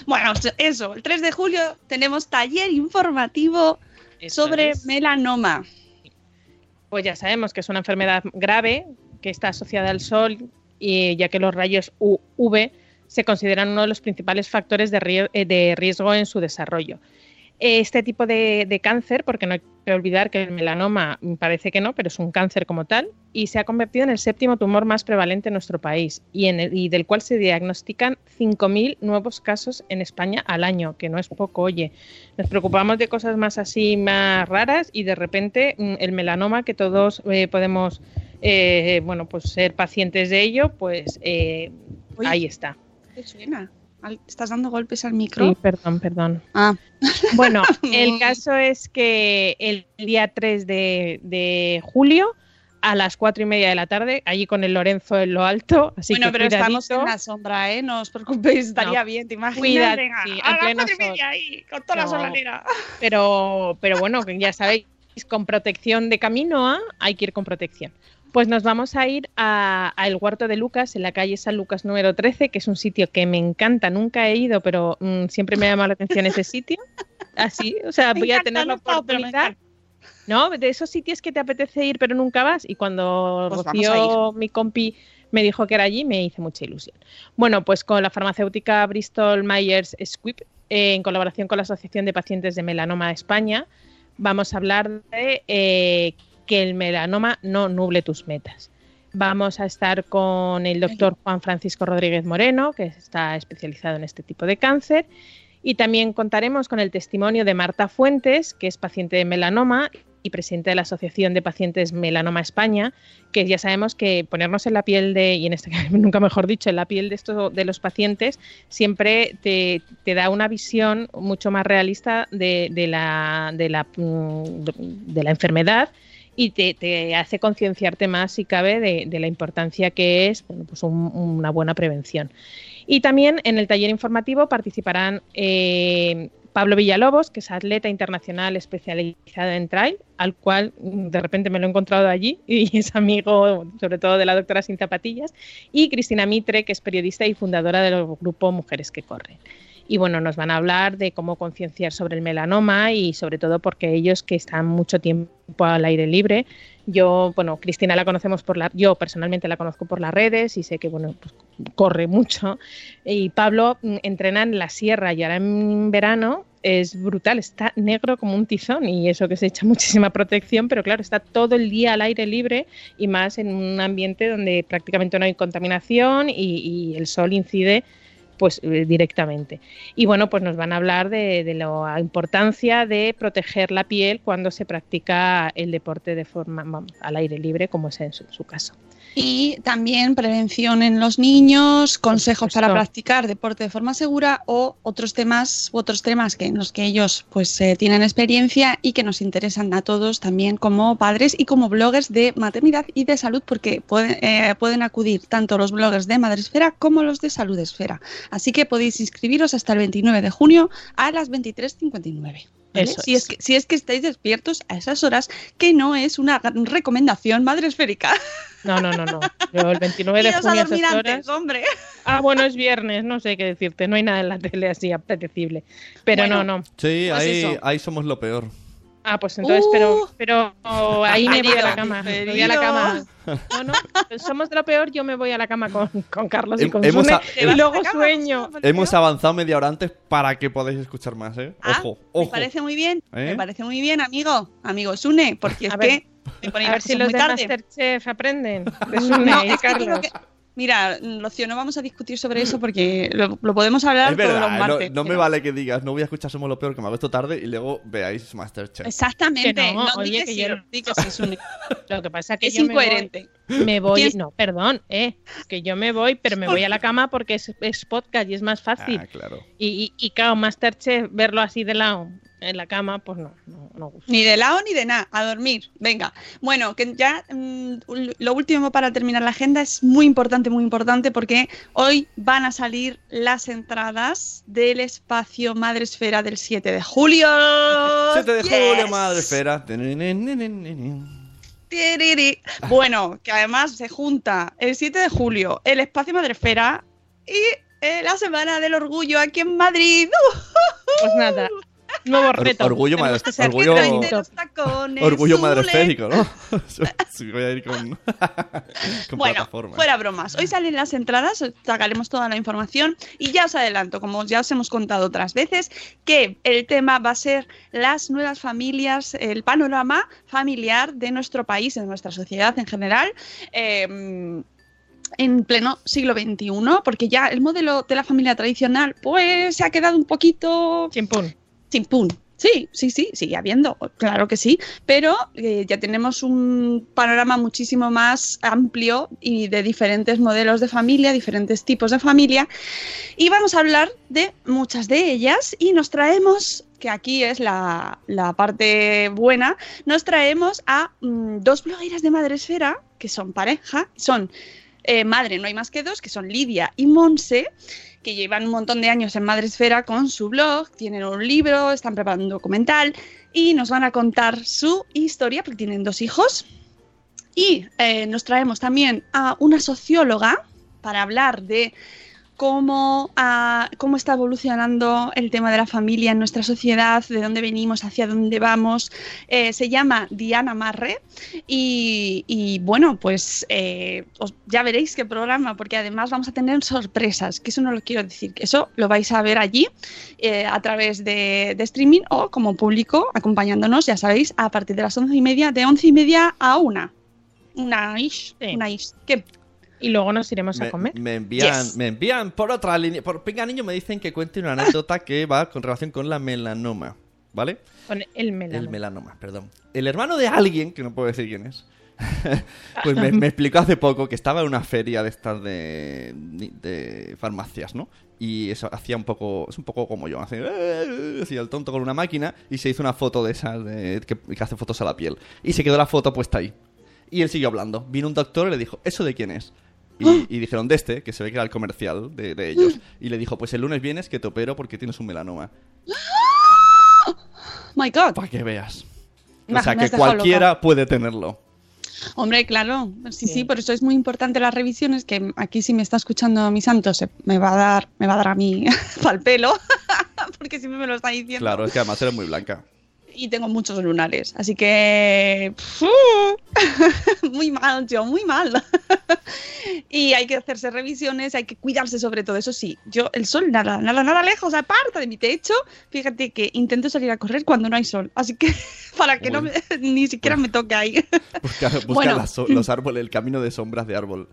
bueno, eso, el 3 de julio tenemos taller informativo Eso sobre es. melanoma. Pues ya sabemos que es una enfermedad grave que está asociada al sol y ya que los rayos UV se consideran uno de los principales factores de, eh, de riesgo en su desarrollo. Este tipo de, de cáncer, porque no hay que olvidar que el melanoma mm, parece que no, pero es un cáncer como tal, y se ha convertido en el séptimo tumor más prevalente en nuestro país y, en el- y del cual se diagnostican 5.000 nuevos casos en España al año, que no es poco, oye. Nos preocupamos de cosas más así, más raras, y de repente mm, el melanoma, que todos eh, podemos eh, bueno, pues ser pacientes de ello, pues eh, ahí está. ¿Qué suena? ¿Estás dando golpes al micro? Sí, perdón, perdón. Ah, Bueno, el caso es que el día 3 de, de julio, a las 4 y media de la tarde, allí con el Lorenzo en lo alto, así bueno, que pero estamos en la sombra, ¿eh? No os preocupéis, estaría No. bien, te imaginas. Cuidad, Venga, sí, a las cuatro y media ahí, con toda la solanera. pero, pero bueno, ya sabéis, con protección de camino ¿ah? hay que ir con protección. Pues nos vamos a ir a, a el Huerto de Lucas, en la calle San Lucas número 13, que es un sitio que me encanta, nunca he ido, pero mm, siempre me ha llamado la atención ese sitio. Así, o sea, Me voy a tener la oportunidad. No, de esos sitios que te apetece ir pero nunca vas. Y cuando Pues Rocío, mi compi, me dijo que era allí, me hice mucha ilusión. Bueno, pues con la farmacéutica Bristol Myers Squibb, eh, en colaboración con la Asociación de Pacientes de Melanoma de España, vamos a hablar de eh, que el melanoma no nuble tus metas. Vamos a estar con el doctor Juan Francisco Rodríguez Moreno, que está especializado en este tipo de cáncer. Y también contaremos con el testimonio de Marta Fuentes, que es paciente de melanoma y presidente de la Asociación de Pacientes Melanoma España, que ya sabemos que ponernos en la piel de, y en este caso nunca mejor dicho, en la piel de, estos, de los pacientes, siempre te, te da una visión mucho más realista de, de la, de, la, mm, de la enfermedad y te, hace concienciarte más, si cabe, de, de la importancia que es bueno, pues un- una buena prevención. Y también en el taller informativo participarán eh, Pablo Villalobos, que es atleta internacional especializado en trail, al cual mm, de repente me lo he encontrado allí y es amigo sobre todo de la doctora Sin Zapatillas, y Cristina Mitre, que es periodista y fundadora del grupo Mujeres que Corren. Y bueno, nos van a hablar de cómo concienciar sobre el melanoma y sobre todo porque ellos que están mucho tiempo al aire libre. Yo, bueno, Cristina la conocemos por la, yo personalmente la conozco por las redes y sé que bueno, pues, corre mucho. Y Pablo mm, entrena en la sierra y ahora en verano es brutal, está negro como un tizón y eso que se echa muchísima protección, pero claro, está todo el día al aire libre y más en un ambiente donde prácticamente no hay contaminación y, y el sol incide pues eh, directamente. Y bueno, pues nos van a hablar de, de la importancia de proteger la piel cuando se practica el deporte de forma vamos, al aire libre, como es en su, su caso. Y también prevención en los niños, consejos para practicar deporte de forma segura o otros temas, otros temas que en los que ellos pues eh, tienen experiencia y que nos interesan a todos también como padres y como bloggers de maternidad y de salud porque pueden, eh, pueden acudir tanto los bloggers de Madresfera como los de Salud Esfera. Así que podéis inscribiros hasta el 29 de junio a las 23.59. ¿vale? Eso si, es. es que, si es que estáis despiertos a esas horas, que no es una recomendación madresférica. No, no, no, no. Yo el 29 de junio a dormir esas antes, horas. hombre. Ah, bueno, es viernes, no sé qué decirte. No hay nada en la tele así apetecible. Pero Bueno, no, no. Sí, Pues ahí, eso. ahí somos lo peor. Ah, pues entonces, Uh. pero, pero ahí me voy a la cama. Me voy a la cama. No, no, somos de lo peor, yo me voy a la cama con, con Carlos y con hemos Sune a- ¿Te y luego sueño. Hemos avanzado media hora antes para que podáis escuchar más, ¿eh? Ah, Ojo, Me ojo. parece muy bien, ¿Eh? me parece muy bien, amigo. Amigo Sune, porque es A ver, que me A ver si los de tarde. Masterchef aprenden. De No, Sune y es que tengo Carlos. que- Mira, Locio, no vamos a discutir sobre eso porque lo, lo podemos hablar Es todos los no, martes. no me vale que digas, no voy a escuchar Somos lo peor, que me hago esto tarde y luego veáis Masterchef. Exactamente. Que no, no, oye, di que sí, yo- di que sí, Sune. Lo que pasa es que Es yo me voy- incoherente. Me voy, ¿Quién- no, perdón, eh, que yo me voy, pero me voy a la cama porque es, es podcast y es más fácil. Ah, claro. Y, y, y claro, Masterchef, verlo así de lado en la cama, pues no, no, no gusta. Ni de lado ni de nada, a dormir. Venga. Bueno, que ya mm, lo último para terminar la agenda es muy importante, muy importante, porque hoy van a salir las entradas del espacio Madre Esfera del 7 de julio. 7 de Yes. julio, madre esfera. Tiriri. Bueno, que además se junta el 7 de julio el espacio Madre Esfera y eh, la Semana del Orgullo aquí en Madrid. Pues nada, nuevo Or- reto. orgullo madre- orgullo- Orgullo Zule. madre esférico, ¿no? Sí, voy a ir con, con Bueno, plataforma. fuera bromas. Hoy salen las entradas, os sacaremos toda la información y ya os adelanto, como ya os hemos contado otras veces, que el tema va a ser las nuevas familias, el panorama familiar de nuestro país, de nuestra sociedad en general. eh, en pleno siglo XXI, porque ya el modelo de la familia tradicional pues se ha quedado un poquito Chimpún. Chimpún. Sí, sí, sí, sigue habiendo, claro que sí, pero eh, ya tenemos un panorama muchísimo más amplio y de diferentes modelos de familia, diferentes tipos de familia, y vamos a hablar de muchas de ellas y nos traemos, que aquí es la, la parte buena, nos traemos a mm, dos blogueras de Madresfera, que son pareja, son eh, madre, no hay más que dos, que son Lidia y Monse, que llevan un montón de años en Madresfera con su blog, tienen un libro, están preparando un documental y nos van a contar su historia, porque tienen dos hijos. Y eh, nos traemos también a una socióloga para hablar de cómo, ah, cómo está evolucionando el tema de la familia en nuestra sociedad, de dónde venimos, hacia dónde vamos. Eh, se llama Diana Marre y, y, bueno, pues eh, os- ya veréis qué programa, porque además vamos a tener sorpresas, que eso no lo quiero decir, que eso lo vais a ver allí eh, a través de, de streaming o como público acompañándonos, ya sabéis, a partir de las once y media, de once y media a una. Una ish, Sí. una ish. ¿Qué? Y luego nos iremos a Me, comer. me envían, Yes. me envían por otra línea. Por Pinga Niño me dicen que cuente una anécdota que va con relación con la melanoma. ¿Vale? Con el melanoma. El melanoma, perdón. El hermano de alguien, que no puedo decir quién es, pues me, me explicó hace poco que estaba en una feria de estas de, de farmacias, ¿no? Y eso hacía un poco, es un poco como yo, hacía, "Eh", hacía el tonto con una máquina y se hizo una foto de esas de- que, que hace fotos a la piel. Y se quedó la foto puesta ahí. Y él siguió hablando. Vino un doctor y le dijo, ¿eso de quién es? Y, y dijeron, de este, que se ve que era el comercial de, de ellos. Y le dijo, pues el lunes vienes que te opero porque tienes un melanoma. My God. Para que veas. O sea, que cualquiera puede tenerlo. Hombre, claro, sí, sí, Sí. por eso es muy importante las revisiones, que aquí si me está escuchando mi santo se me va a dar, me va a dar a mí pal pelo, porque siempre me lo está diciendo. Claro, es que además eres muy blanca. Y tengo muchos lunares, así que muy mal, yo, muy mal. y hay que hacerse revisiones, hay que cuidarse sobre todo, eso sí. Yo el sol nada, nada, nada lejos, aparta de mi techo. Fíjate que intento salir a correr cuando no hay sol, así que para que no me- ni siquiera me toque ahí. Busca, busca Bueno. las so- los árboles, el camino de sombras de árbol.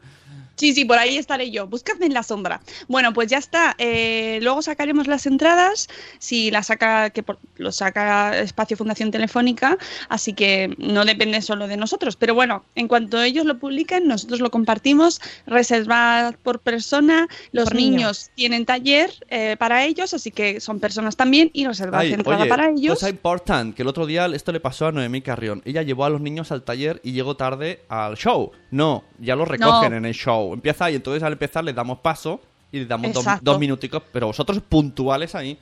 Sí, sí, por ahí estaré yo. Buscadme en la sombra. Bueno, pues ya está. Eh, luego sacaremos las entradas. Si la saca, que por- lo saca Espacio Fundación Telefónica, así que no depende solo de nosotros. Pero bueno, en cuanto ellos lo publiquen, nosotros lo compartimos. Reservad por persona. Los Por niños tienen taller eh, para ellos, así que son personas también y reservad Ay, entrada oye, para ellos. cosa importante, que el otro día esto le pasó a Noemí Carrión. Ella llevó a los niños al taller y llegó tarde al show. No, ya los recogen No. en el show. Empieza y entonces al empezar les damos paso y les damos dos, minuticos, pero vosotros puntuales ahí.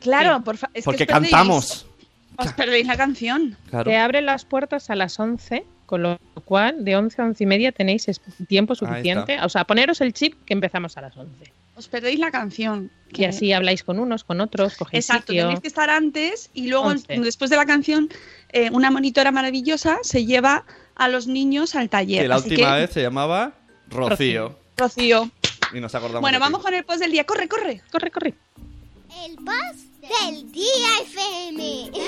Claro, Sí. por fa- es porque os perdéis- cantamos. Os perdéis la canción. Claro. Te abren las puertas a las 11, con lo cual de 11 a 11 y media tenéis tiempo suficiente. O sea, poneros el chip que empezamos a las 11. Os perdéis la canción. Y que- así habláis con unos, con otros, cogéis Exacto, sitio. tenéis que estar antes y luego Once. después de la canción eh, una monitora maravillosa se lleva a los niños al taller. Que la Así última que, vez se llamaba Rocío. Rocío. Y nos acordamos. Bueno, vamos con el post del día. Corre, corre. Corre, corre. El post del día FM.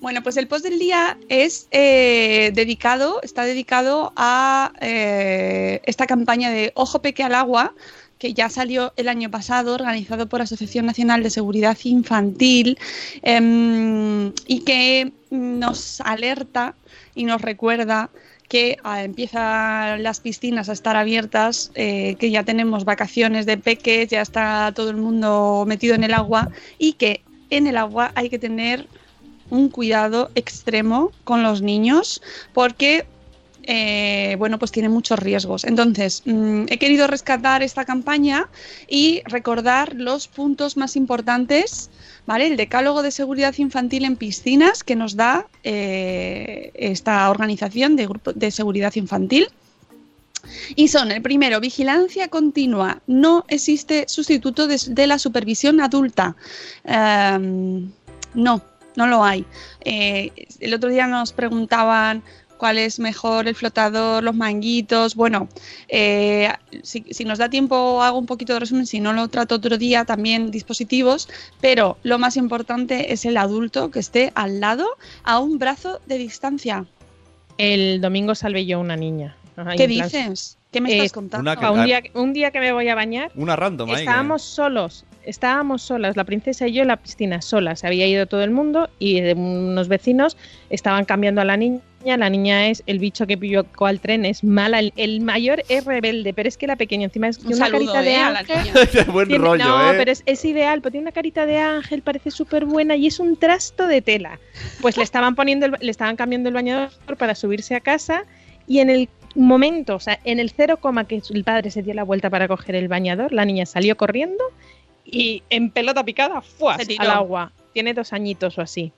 Bueno, pues el post del día es eh, dedicado, está dedicado a eh, esta campaña de Ojo Peque al Agua, que ya salió el año pasado, organizado por Asociación Nacional de Seguridad Infantil, em, y que nos alerta y nos recuerda que ah, empiezan las piscinas a estar abiertas, eh, que ya tenemos vacaciones de peques, ya está todo el mundo metido en el agua y que en el agua hay que tener un cuidado extremo con los niños porque eh, bueno, pues tiene muchos riesgos. Entonces, mm, he querido rescatar esta campaña y recordar los puntos más importantes, ¿vale? El decálogo de seguridad infantil en piscinas que nos da eh, esta organización de, grupo, de seguridad infantil. Y son, el primero, vigilancia continua. No existe sustituto de, la supervisión adulta. Em, no, no lo hay. Eh, el otro día nos preguntaban cuál es mejor el flotador, los manguitos. Bueno, eh, si, si, nos da tiempo hago un poquito de resumen, si no lo trato otro día también dispositivos, pero lo más importante es el adulto que esté al lado a un brazo de distancia. El domingo salvé yo una niña. ¿Qué dices? ¿Qué me eh, estás contando? Una que, un, día, un, día, que me voy a bañar, una random estábamos ahí, solos estábamos solas, la princesa y yo en la piscina solas. Se había ido todo el mundo y eh, unos vecinos estaban cambiando a la niña. La niña es el bicho que pilló al tren, es mala. El, el mayor es rebelde, pero es que la pequeña encima es Un una saludo, carita de eh, a la ángel. buen Tiene- rollo, no, ¿eh? pero es, es ideal, porque tiene una carita de ángel, parece súper buena y es un trasto de tela. Pues le estaban poniendo, el- le estaban cambiando el bañador para subirse a casa y en el momento, o sea, en el cero coma que el padre se dio la vuelta para coger el bañador, la niña salió corriendo y en pelota picada, ¡fuas! Al agua. Tiene dos añitos o así.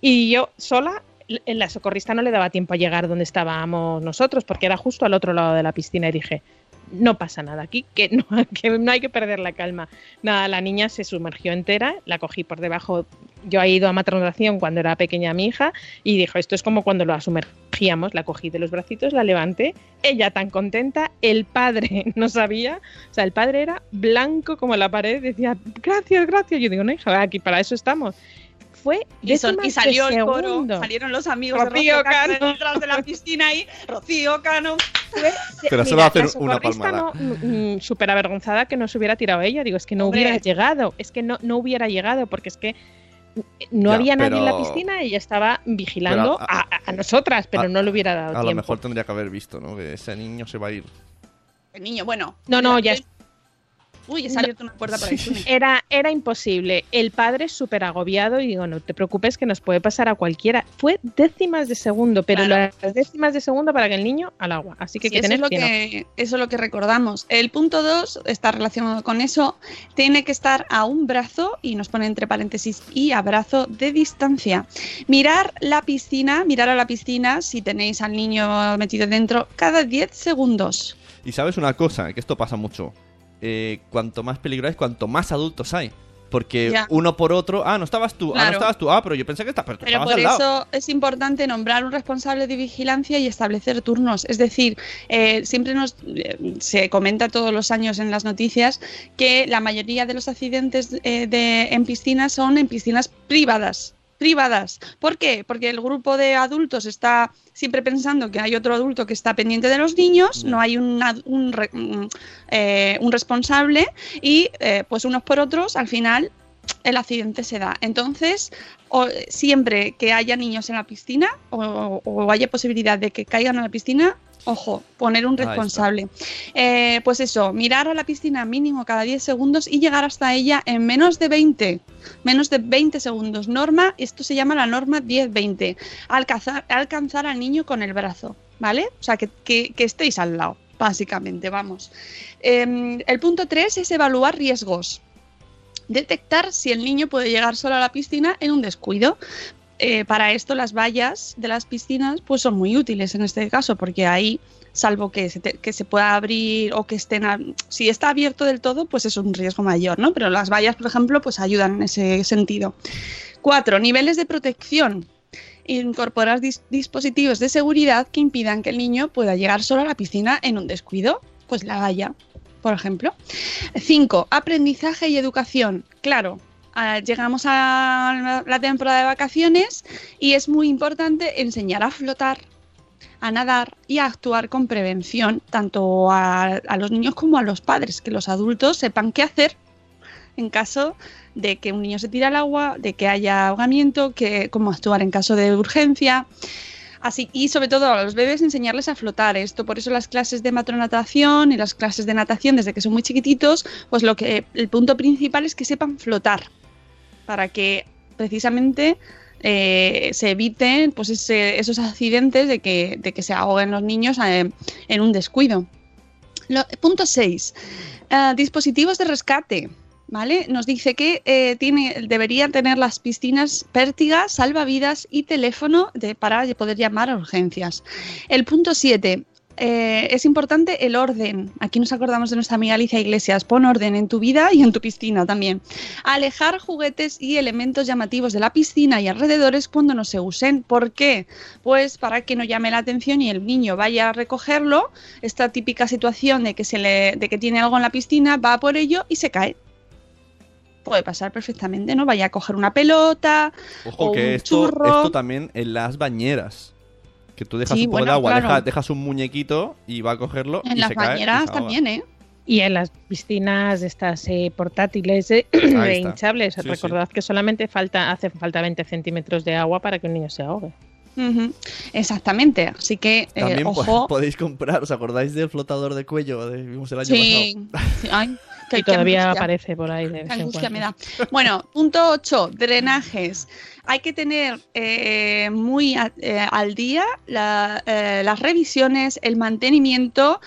Y yo sola, la socorrista no le daba tiempo a llegar donde estábamos nosotros, porque era justo al otro lado de la piscina y dije, no pasa nada aquí, que no, que no hay que perder la calma. Nada, la niña se sumergió entera, la cogí por debajo. Yo he ido a matronación cuando era pequeña mi hija y dijo, esto es como cuando la sumergíamos, la cogí de los bracitos, la levanté, ella tan contenta, el padre no sabía, o sea, el padre era blanco como la pared, decía, gracias, gracias. Yo digo, no, hija, aquí para eso estamos. Fue Y, son- y de salió el coro, salieron los amigos de Rocío Rocío Cano Cano. detrás de la piscina y Rocío Cano. Pero se va a hacer una palmada. no- mm, mm, súper avergonzada que no se hubiera tirado ella. Digo, es que no Hombre. hubiera llegado. Es que no, no hubiera llegado porque es que no Ya, había nadie en la piscina. Ella estaba vigilando Pero a, a- a- a nosotras, pero a- no le hubiera dado A lo tiempo. mejor tendría que haber visto, ¿no? Que ese niño se va a ir. El niño, bueno. No, no, ya es- Uy, se ha abierto una puerta ahí. Sune. Era, era imposible. El padre súper agobiado y digo, no te preocupes que nos puede pasar a cualquiera. Fue décimas de segundo, pero Claro. las décimas de segundo para que el niño al agua. Así que Sí, que eso, es lo que, eso es lo que recordamos. El punto 2 está relacionado con eso. Tiene que estar a un brazo, y nos pone entre paréntesis, y a brazo de distancia. Mirar la piscina, mirar a la piscina si tenéis al niño metido dentro cada 10 segundos. Y sabes una cosa, que esto pasa mucho. Eh, cuanto más peligro hay, cuanto más adultos hay. Porque Ya. uno por otro, ah, no estabas tú, ah, no estabas tú, ah, pero yo pensé que estabas, pero tú Pero estabas por al lado. eso es importante nombrar un responsable de vigilancia y establecer turnos. Es decir, eh, siempre nos eh, se comenta todos los años en las noticias que la mayoría de los accidentes eh, de, en piscinas son en piscinas privadas. Privadas. ¿Por qué? Porque el grupo de adultos está siempre pensando que hay otro adulto que está pendiente de los niños, no hay un, un, un, eh, un responsable y eh, pues unos por otros al final el accidente se da. Entonces, o- siempre que haya niños en la piscina o, o haya posibilidad de que caigan a la piscina, ojo, poner un responsable. Eh, pues eso, mirar a la piscina mínimo cada 10 segundos y llegar hasta ella en menos de 20. Menos de 20 segundos. Norma, esto se llama la norma 10-20. Alcanzar, alcanzar al niño con el brazo, ¿vale? O sea, que, que- que estéis al lado, básicamente, vamos. Em, el punto 3 es evaluar riesgos detectar si el niño puede llegar solo a la piscina en un descuido. Eh, para esto las vallas de las piscinas pues son muy útiles en este caso porque ahí salvo que se, pueda abrir o que estén a- si está abierto del todo pues es un riesgo mayor no pero las vallas por ejemplo pues ayudan en ese sentido cuatro niveles de protección incorporar dis- dispositivos de seguridad que impidan que el niño pueda llegar solo a la piscina en un descuido pues la valla por ejemplo 5. Aprendizaje y educación. Claro, llegamos a la- temporada de vacaciones y es muy importante enseñar a flotar, a nadar y a actuar con prevención, tanto a los niños como a los padres, que los adultos sepan qué hacer en caso de que un niño se tire al agua, de que haya ahogamiento, que, cómo actuar en caso de urgencia. Así, y sobre todo a los bebés enseñarles a flotar. Esto por eso las clases de matronatación y las clases de natación desde que son muy chiquititos, pues lo que el punto principal es que sepan flotar para que precisamente eh, se eviten pues esos accidentes de que, de que se ahoguen los niños eh, en un descuido. Punto 6. dispositivos de rescate. ¿Vale? Nos dice que eh, tiene, deberían tener las piscinas pértiga, salvavidas y teléfono de, para poder llamar a urgencias. El punto 7. Es importante el orden. Aquí nos acordamos de nuestra amiga Alicia Iglesias. Pon orden en tu vida y en tu piscina también. Alejar juguetes y elementos llamativos de la piscina y alrededores cuando no se usen. ¿Por qué? Pues para que no llame la atención y el niño vaya a recogerlo. Esta típica situación de que, se le, de que tiene algo en la piscina, va por ello y se cae. Puede pasar perfectamente, ¿no? Vaya a coger una pelota. Ojo o que un esto, churro. esto también en las bañeras. Que tú dejas Sí, un poco de agua, claro. dejas un muñequito y va a cogerlo En y las se cae y bañeras se ahoga. también, ¿eh? Y en las piscinas estas eh, portátiles eh, de hinchables, Sí, sí. recordad que solamente falta, hace falta 20 centímetros de agua para que un niño se ahogue. Exactamente. Así que, eh, También ojo. podéis comprar, ¿os acordáis del flotador de cuello que vimos el año Sí, sí, ay, qué- Y todavía angustia. aparece por ahí de angustia cuando. me da. Bueno, punto 8, drenajes. Hay que tener eh, muy a- eh, al día la- eh, las revisiones, el mantenimiento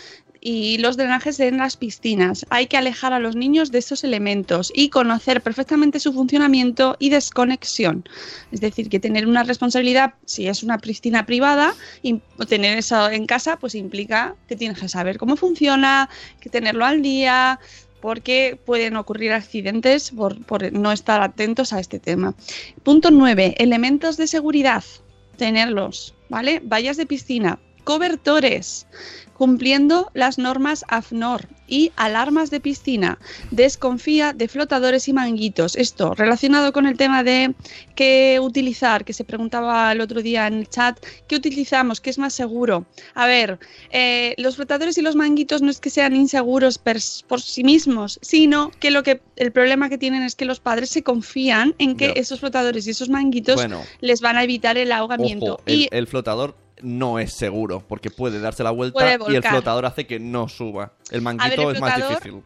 y los drenajes en las piscinas. Hay que alejar a los niños de estos elementos y conocer perfectamente su funcionamiento y desconexión. Es decir, que tener una responsabilidad, si es una piscina privada, y tener eso en casa, pues implica que tienes que saber cómo funciona, que tenerlo al día, porque pueden ocurrir accidentes por, por no estar atentos a este tema. Punto 9. Elementos de seguridad. Tenerlos, ¿vale? Vallas de piscina, cobertores, cumpliendo las normas AFNOR y alarmas de piscina. Desconfía de flotadores y manguitos. Esto relacionado con el tema de qué utilizar, que se preguntaba el otro día en el chat, ¿qué utilizamos? ¿Qué es más seguro? A ver, eh, los flotadores y los manguitos no es que sean inseguros per- por sí mismos, sino que lo que el problema que tienen es que los padres se confían en que esos flotadores y esos manguitos Bueno, les van a evitar el ahogamiento. ojo, el, y el flotador no es seguro porque puede darse la vuelta y el flotador hace que no suba. El manguito el es más difícil.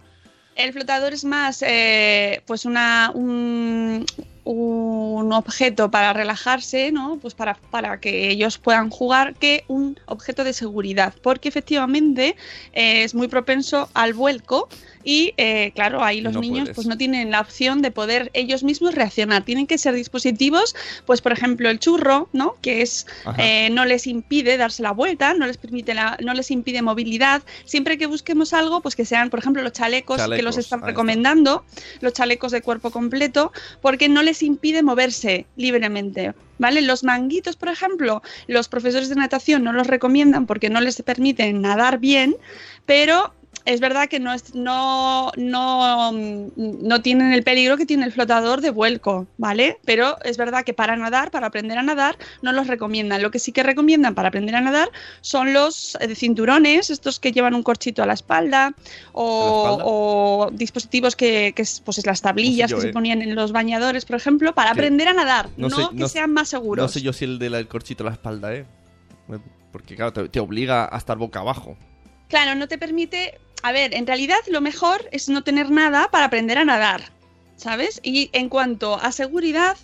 El flotador es más eh, pues una, un, un objeto para relajarse, ¿no? Pues para, para que ellos puedan jugar que un objeto de seguridad, porque efectivamente eh, es muy propenso al vuelco y eh, claro, ahí los No niños puedes. pues no tienen la opción de poder ellos mismos reaccionar. Tienen que ser dispositivos, pues por ejemplo el churro, ¿no? Que es eh, no les impide darse la vuelta, no les permite la, no les impide movilidad. Siempre que busquemos algo, pues que sean, por ejemplo, los chalecos, que los están está. recomendando, los chalecos de cuerpo completo, porque no les impide moverse libremente. ¿Vale? Los manguitos, por ejemplo, los profesores de natación no los recomiendan porque no les permiten nadar bien, pero es verdad que no, es, no, no, no tienen el peligro que tiene el flotador de vuelco, ¿vale? Pero es verdad que para nadar, para aprender a nadar, no los recomiendan. Lo que sí que recomiendan para aprender a nadar son los eh, cinturones, estos que llevan un corchito a la espalda, o, ¿A la espalda? o dispositivos que, que es, pues es las tablillas yo, que se eh. ponían en los bañadores, por ejemplo, para aprender a nadar, no sé- que sean más seguros. No sé yo si el del corchito a la espalda, ¿eh? Porque claro, te, te obliga a estar boca abajo. Claro, no te permite. A ver, en realidad lo mejor es no tener nada para aprender a nadar, ¿sabes? Y en cuanto a seguridad,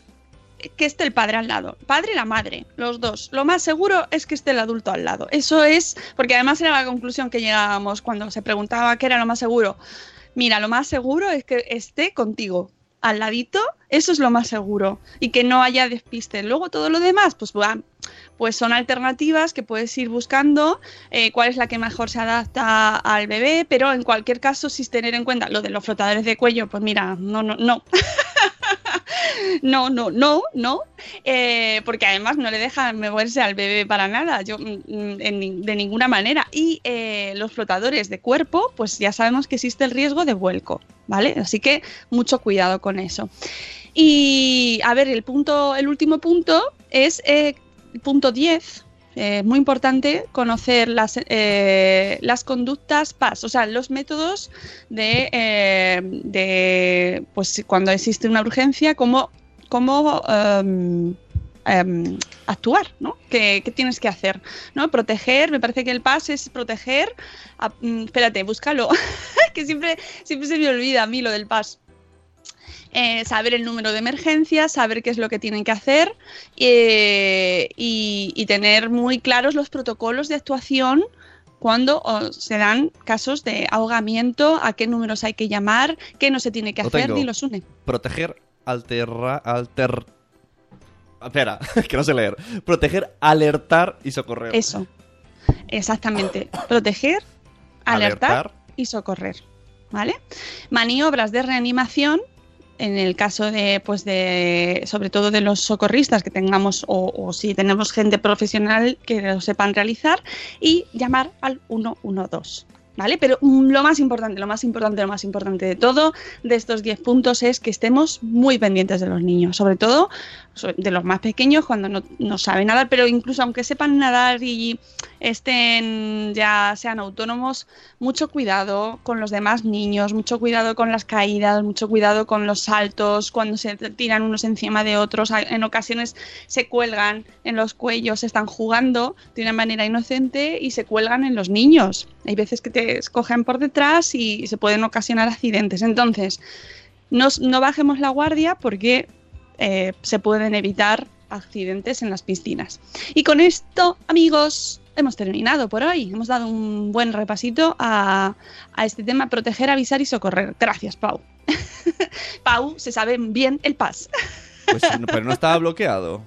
que esté el padre al lado. Padre y la madre, los dos. Lo más seguro es que esté el adulto al lado. Eso es, porque además era la conclusión que llegábamos cuando se preguntaba qué era lo más seguro. Mira, lo más seguro es que esté contigo. Al ladito, eso es lo más seguro. Y que no haya despiste. Luego todo lo demás, pues va, pues son alternativas que puedes ir buscando, eh, cuál es la que mejor se adapta al bebé, pero en cualquier caso, si tener en cuenta lo de los flotadores de cuello, pues mira, no, no, no. no, no, no, no, eh, porque además no le dejan moverse al bebé para nada, yo mm, mm, de ninguna manera. Y eh, los flotadores de cuerpo, pues ya sabemos que existe el riesgo de vuelco, ¿vale? Así que mucho cuidado con eso. Y a ver, el punto, el último punto es punto 10. eh, muy importante conocer las, eh, las conductas PAS, o sea, los métodos de, eh, pues cuando existe una urgencia, cómo, cómo em, em, actuar, ¿no? ¿Qué, tienes que hacer? ¿no? Proteger, me parece que el PAS es proteger. mm, espérate, búscalo, que siempre, siempre se me olvida a mí lo del PAS. Eh, saber el número de emergencia, saber qué es lo que tienen que hacer eh, y, y tener muy claros los protocolos de actuación cuando se dan casos de ahogamiento, a qué números hay que llamar, qué no se tiene que hacer, tengo. ni los une. Proteger, alterar, alter... Espera, que no sé leer. Proteger, alertar y socorrer. Eso, exactamente. Proteger, alertar, y socorrer. ¿Vale? Maniobras de reanimación. En el caso de, pues de, sobre todo de los socorristas que tengamos, o, o si tenemos gente profesional que lo sepan realizar, y llamar al 112. ¿Vale? Pero lo más importante, lo más importante, lo más importante de todo de estos 10 puntos es que estemos muy pendientes de los niños, sobre todo de los más pequeños cuando no, no saben nadar, pero incluso aunque sepan nadar y estén ya sean autónomos, mucho cuidado con los demás niños, mucho cuidado con las caídas, mucho cuidado con los saltos, cuando se tiran unos encima de otros, en ocasiones se cuelgan en los cuellos, están jugando de una manera inocente y se cuelgan en los niños. Hay veces que te escogen por detrás y se pueden ocasionar accidentes. Entonces, no, bajemos la guardia porque eh, se pueden evitar accidentes en las piscinas. Y con esto, amigos, hemos terminado por hoy. Hemos dado un buen repasito a, este tema, proteger, avisar y socorrer. Gracias, Pau. Pau se sabe bien el PAS. Pues, pero no estaba bloqueado.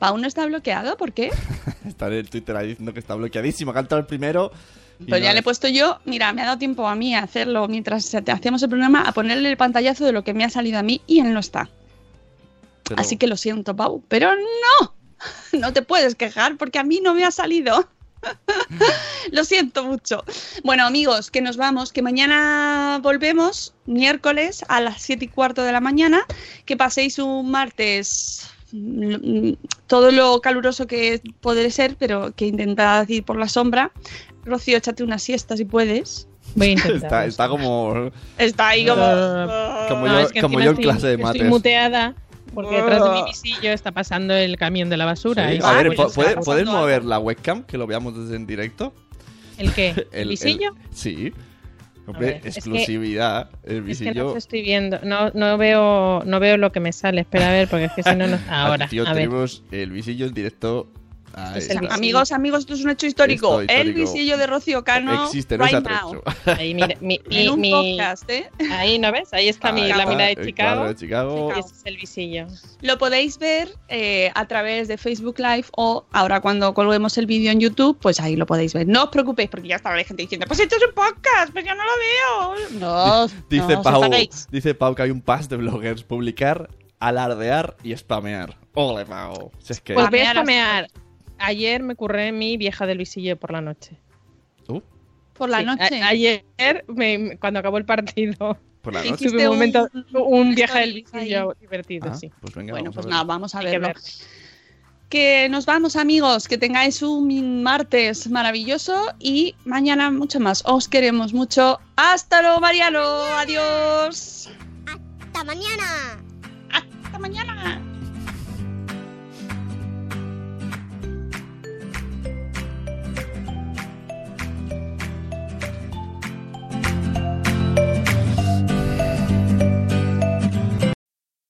Pau no está bloqueado, ¿por qué? Está en el Twitter ahí diciendo que está bloqueadísimo. Canta el primero. Pero no ya le he es- puesto yo, mira, me ha dado tiempo a mí a hacerlo mientras hacemos el programa, a ponerle el pantallazo de lo que me ha salido a mí y él no está. pero- Así que lo siento, Pau, pero no, no te puedes quejar porque a mí no me ha salido. lo siento mucho. Bueno, amigos, que nos vamos, que mañana volvemos, miércoles a las 7 y cuarto de la mañana, que paséis un martes todo lo caluroso que podré ser, pero que intentad ir por la sombra. Rocío, échate una siesta si puedes. Voy a intentar. Está, está como, Está ahí como... como No, yo, es que como encima yo en estoy- clase de Estoy mates. muteada porque detrás de mi visillo está pasando el camión de la basura. Sí, y A ver, voy ¿pu- estar ¿puede- pasando ¿puedes algo. mover la webcam que lo veamos desde en directo? ¿El qué? ¿El, El- visillo? el- sí. Hombre, ver, es que- exclusividad. el Es que visillo. no os estoy viendo, no, no veo no veo lo que me sale. Espera a ver, porque es que si no, no. Ahora, Tío, a ver. tenemos el visillo en directo. Ahí es el está. visillo. Amigos, amigos, esto es un hecho histórico. Esto, El histórico. visillo de Rocío Cano Existe, no right now. Ahí, mira, mi, mi- En un mi- podcast, ¿eh? ahí no ves, ahí está mi lámina de Chicago. de Chicago. Ese es el visillo. Lo podéis ver eh, a través de Facebook Live o ahora cuando colguemos el vídeo en YouTube, pues ahí lo podéis ver. No os preocupéis porque ya está la gente diciendo, pues esto es un podcast, pues yo no lo veo. No, Dice, no Pau, dice Pau que hay un pass de bloggers. Publicar, alardear y spamear. Ole, Pau. Si es que... Pues voy a Spamear spamear. Ayer me curré mi vieja del visillo por la noche. Uh, Por la Sí, noche. a- ayer, me- cuando acabó el partido, por la noche. Tuve un momento, un- viaje del visillo divertido, Ah, sí. pues venga, bueno, vamos a pues nada, vamos a Hay que verlo. verlo. Que nos vamos, amigos. Que tengáis un martes maravilloso y mañana mucho más. Os queremos mucho. Hasta luego, Mariano. Adiós. ¡Hasta mañana! Hasta mañana.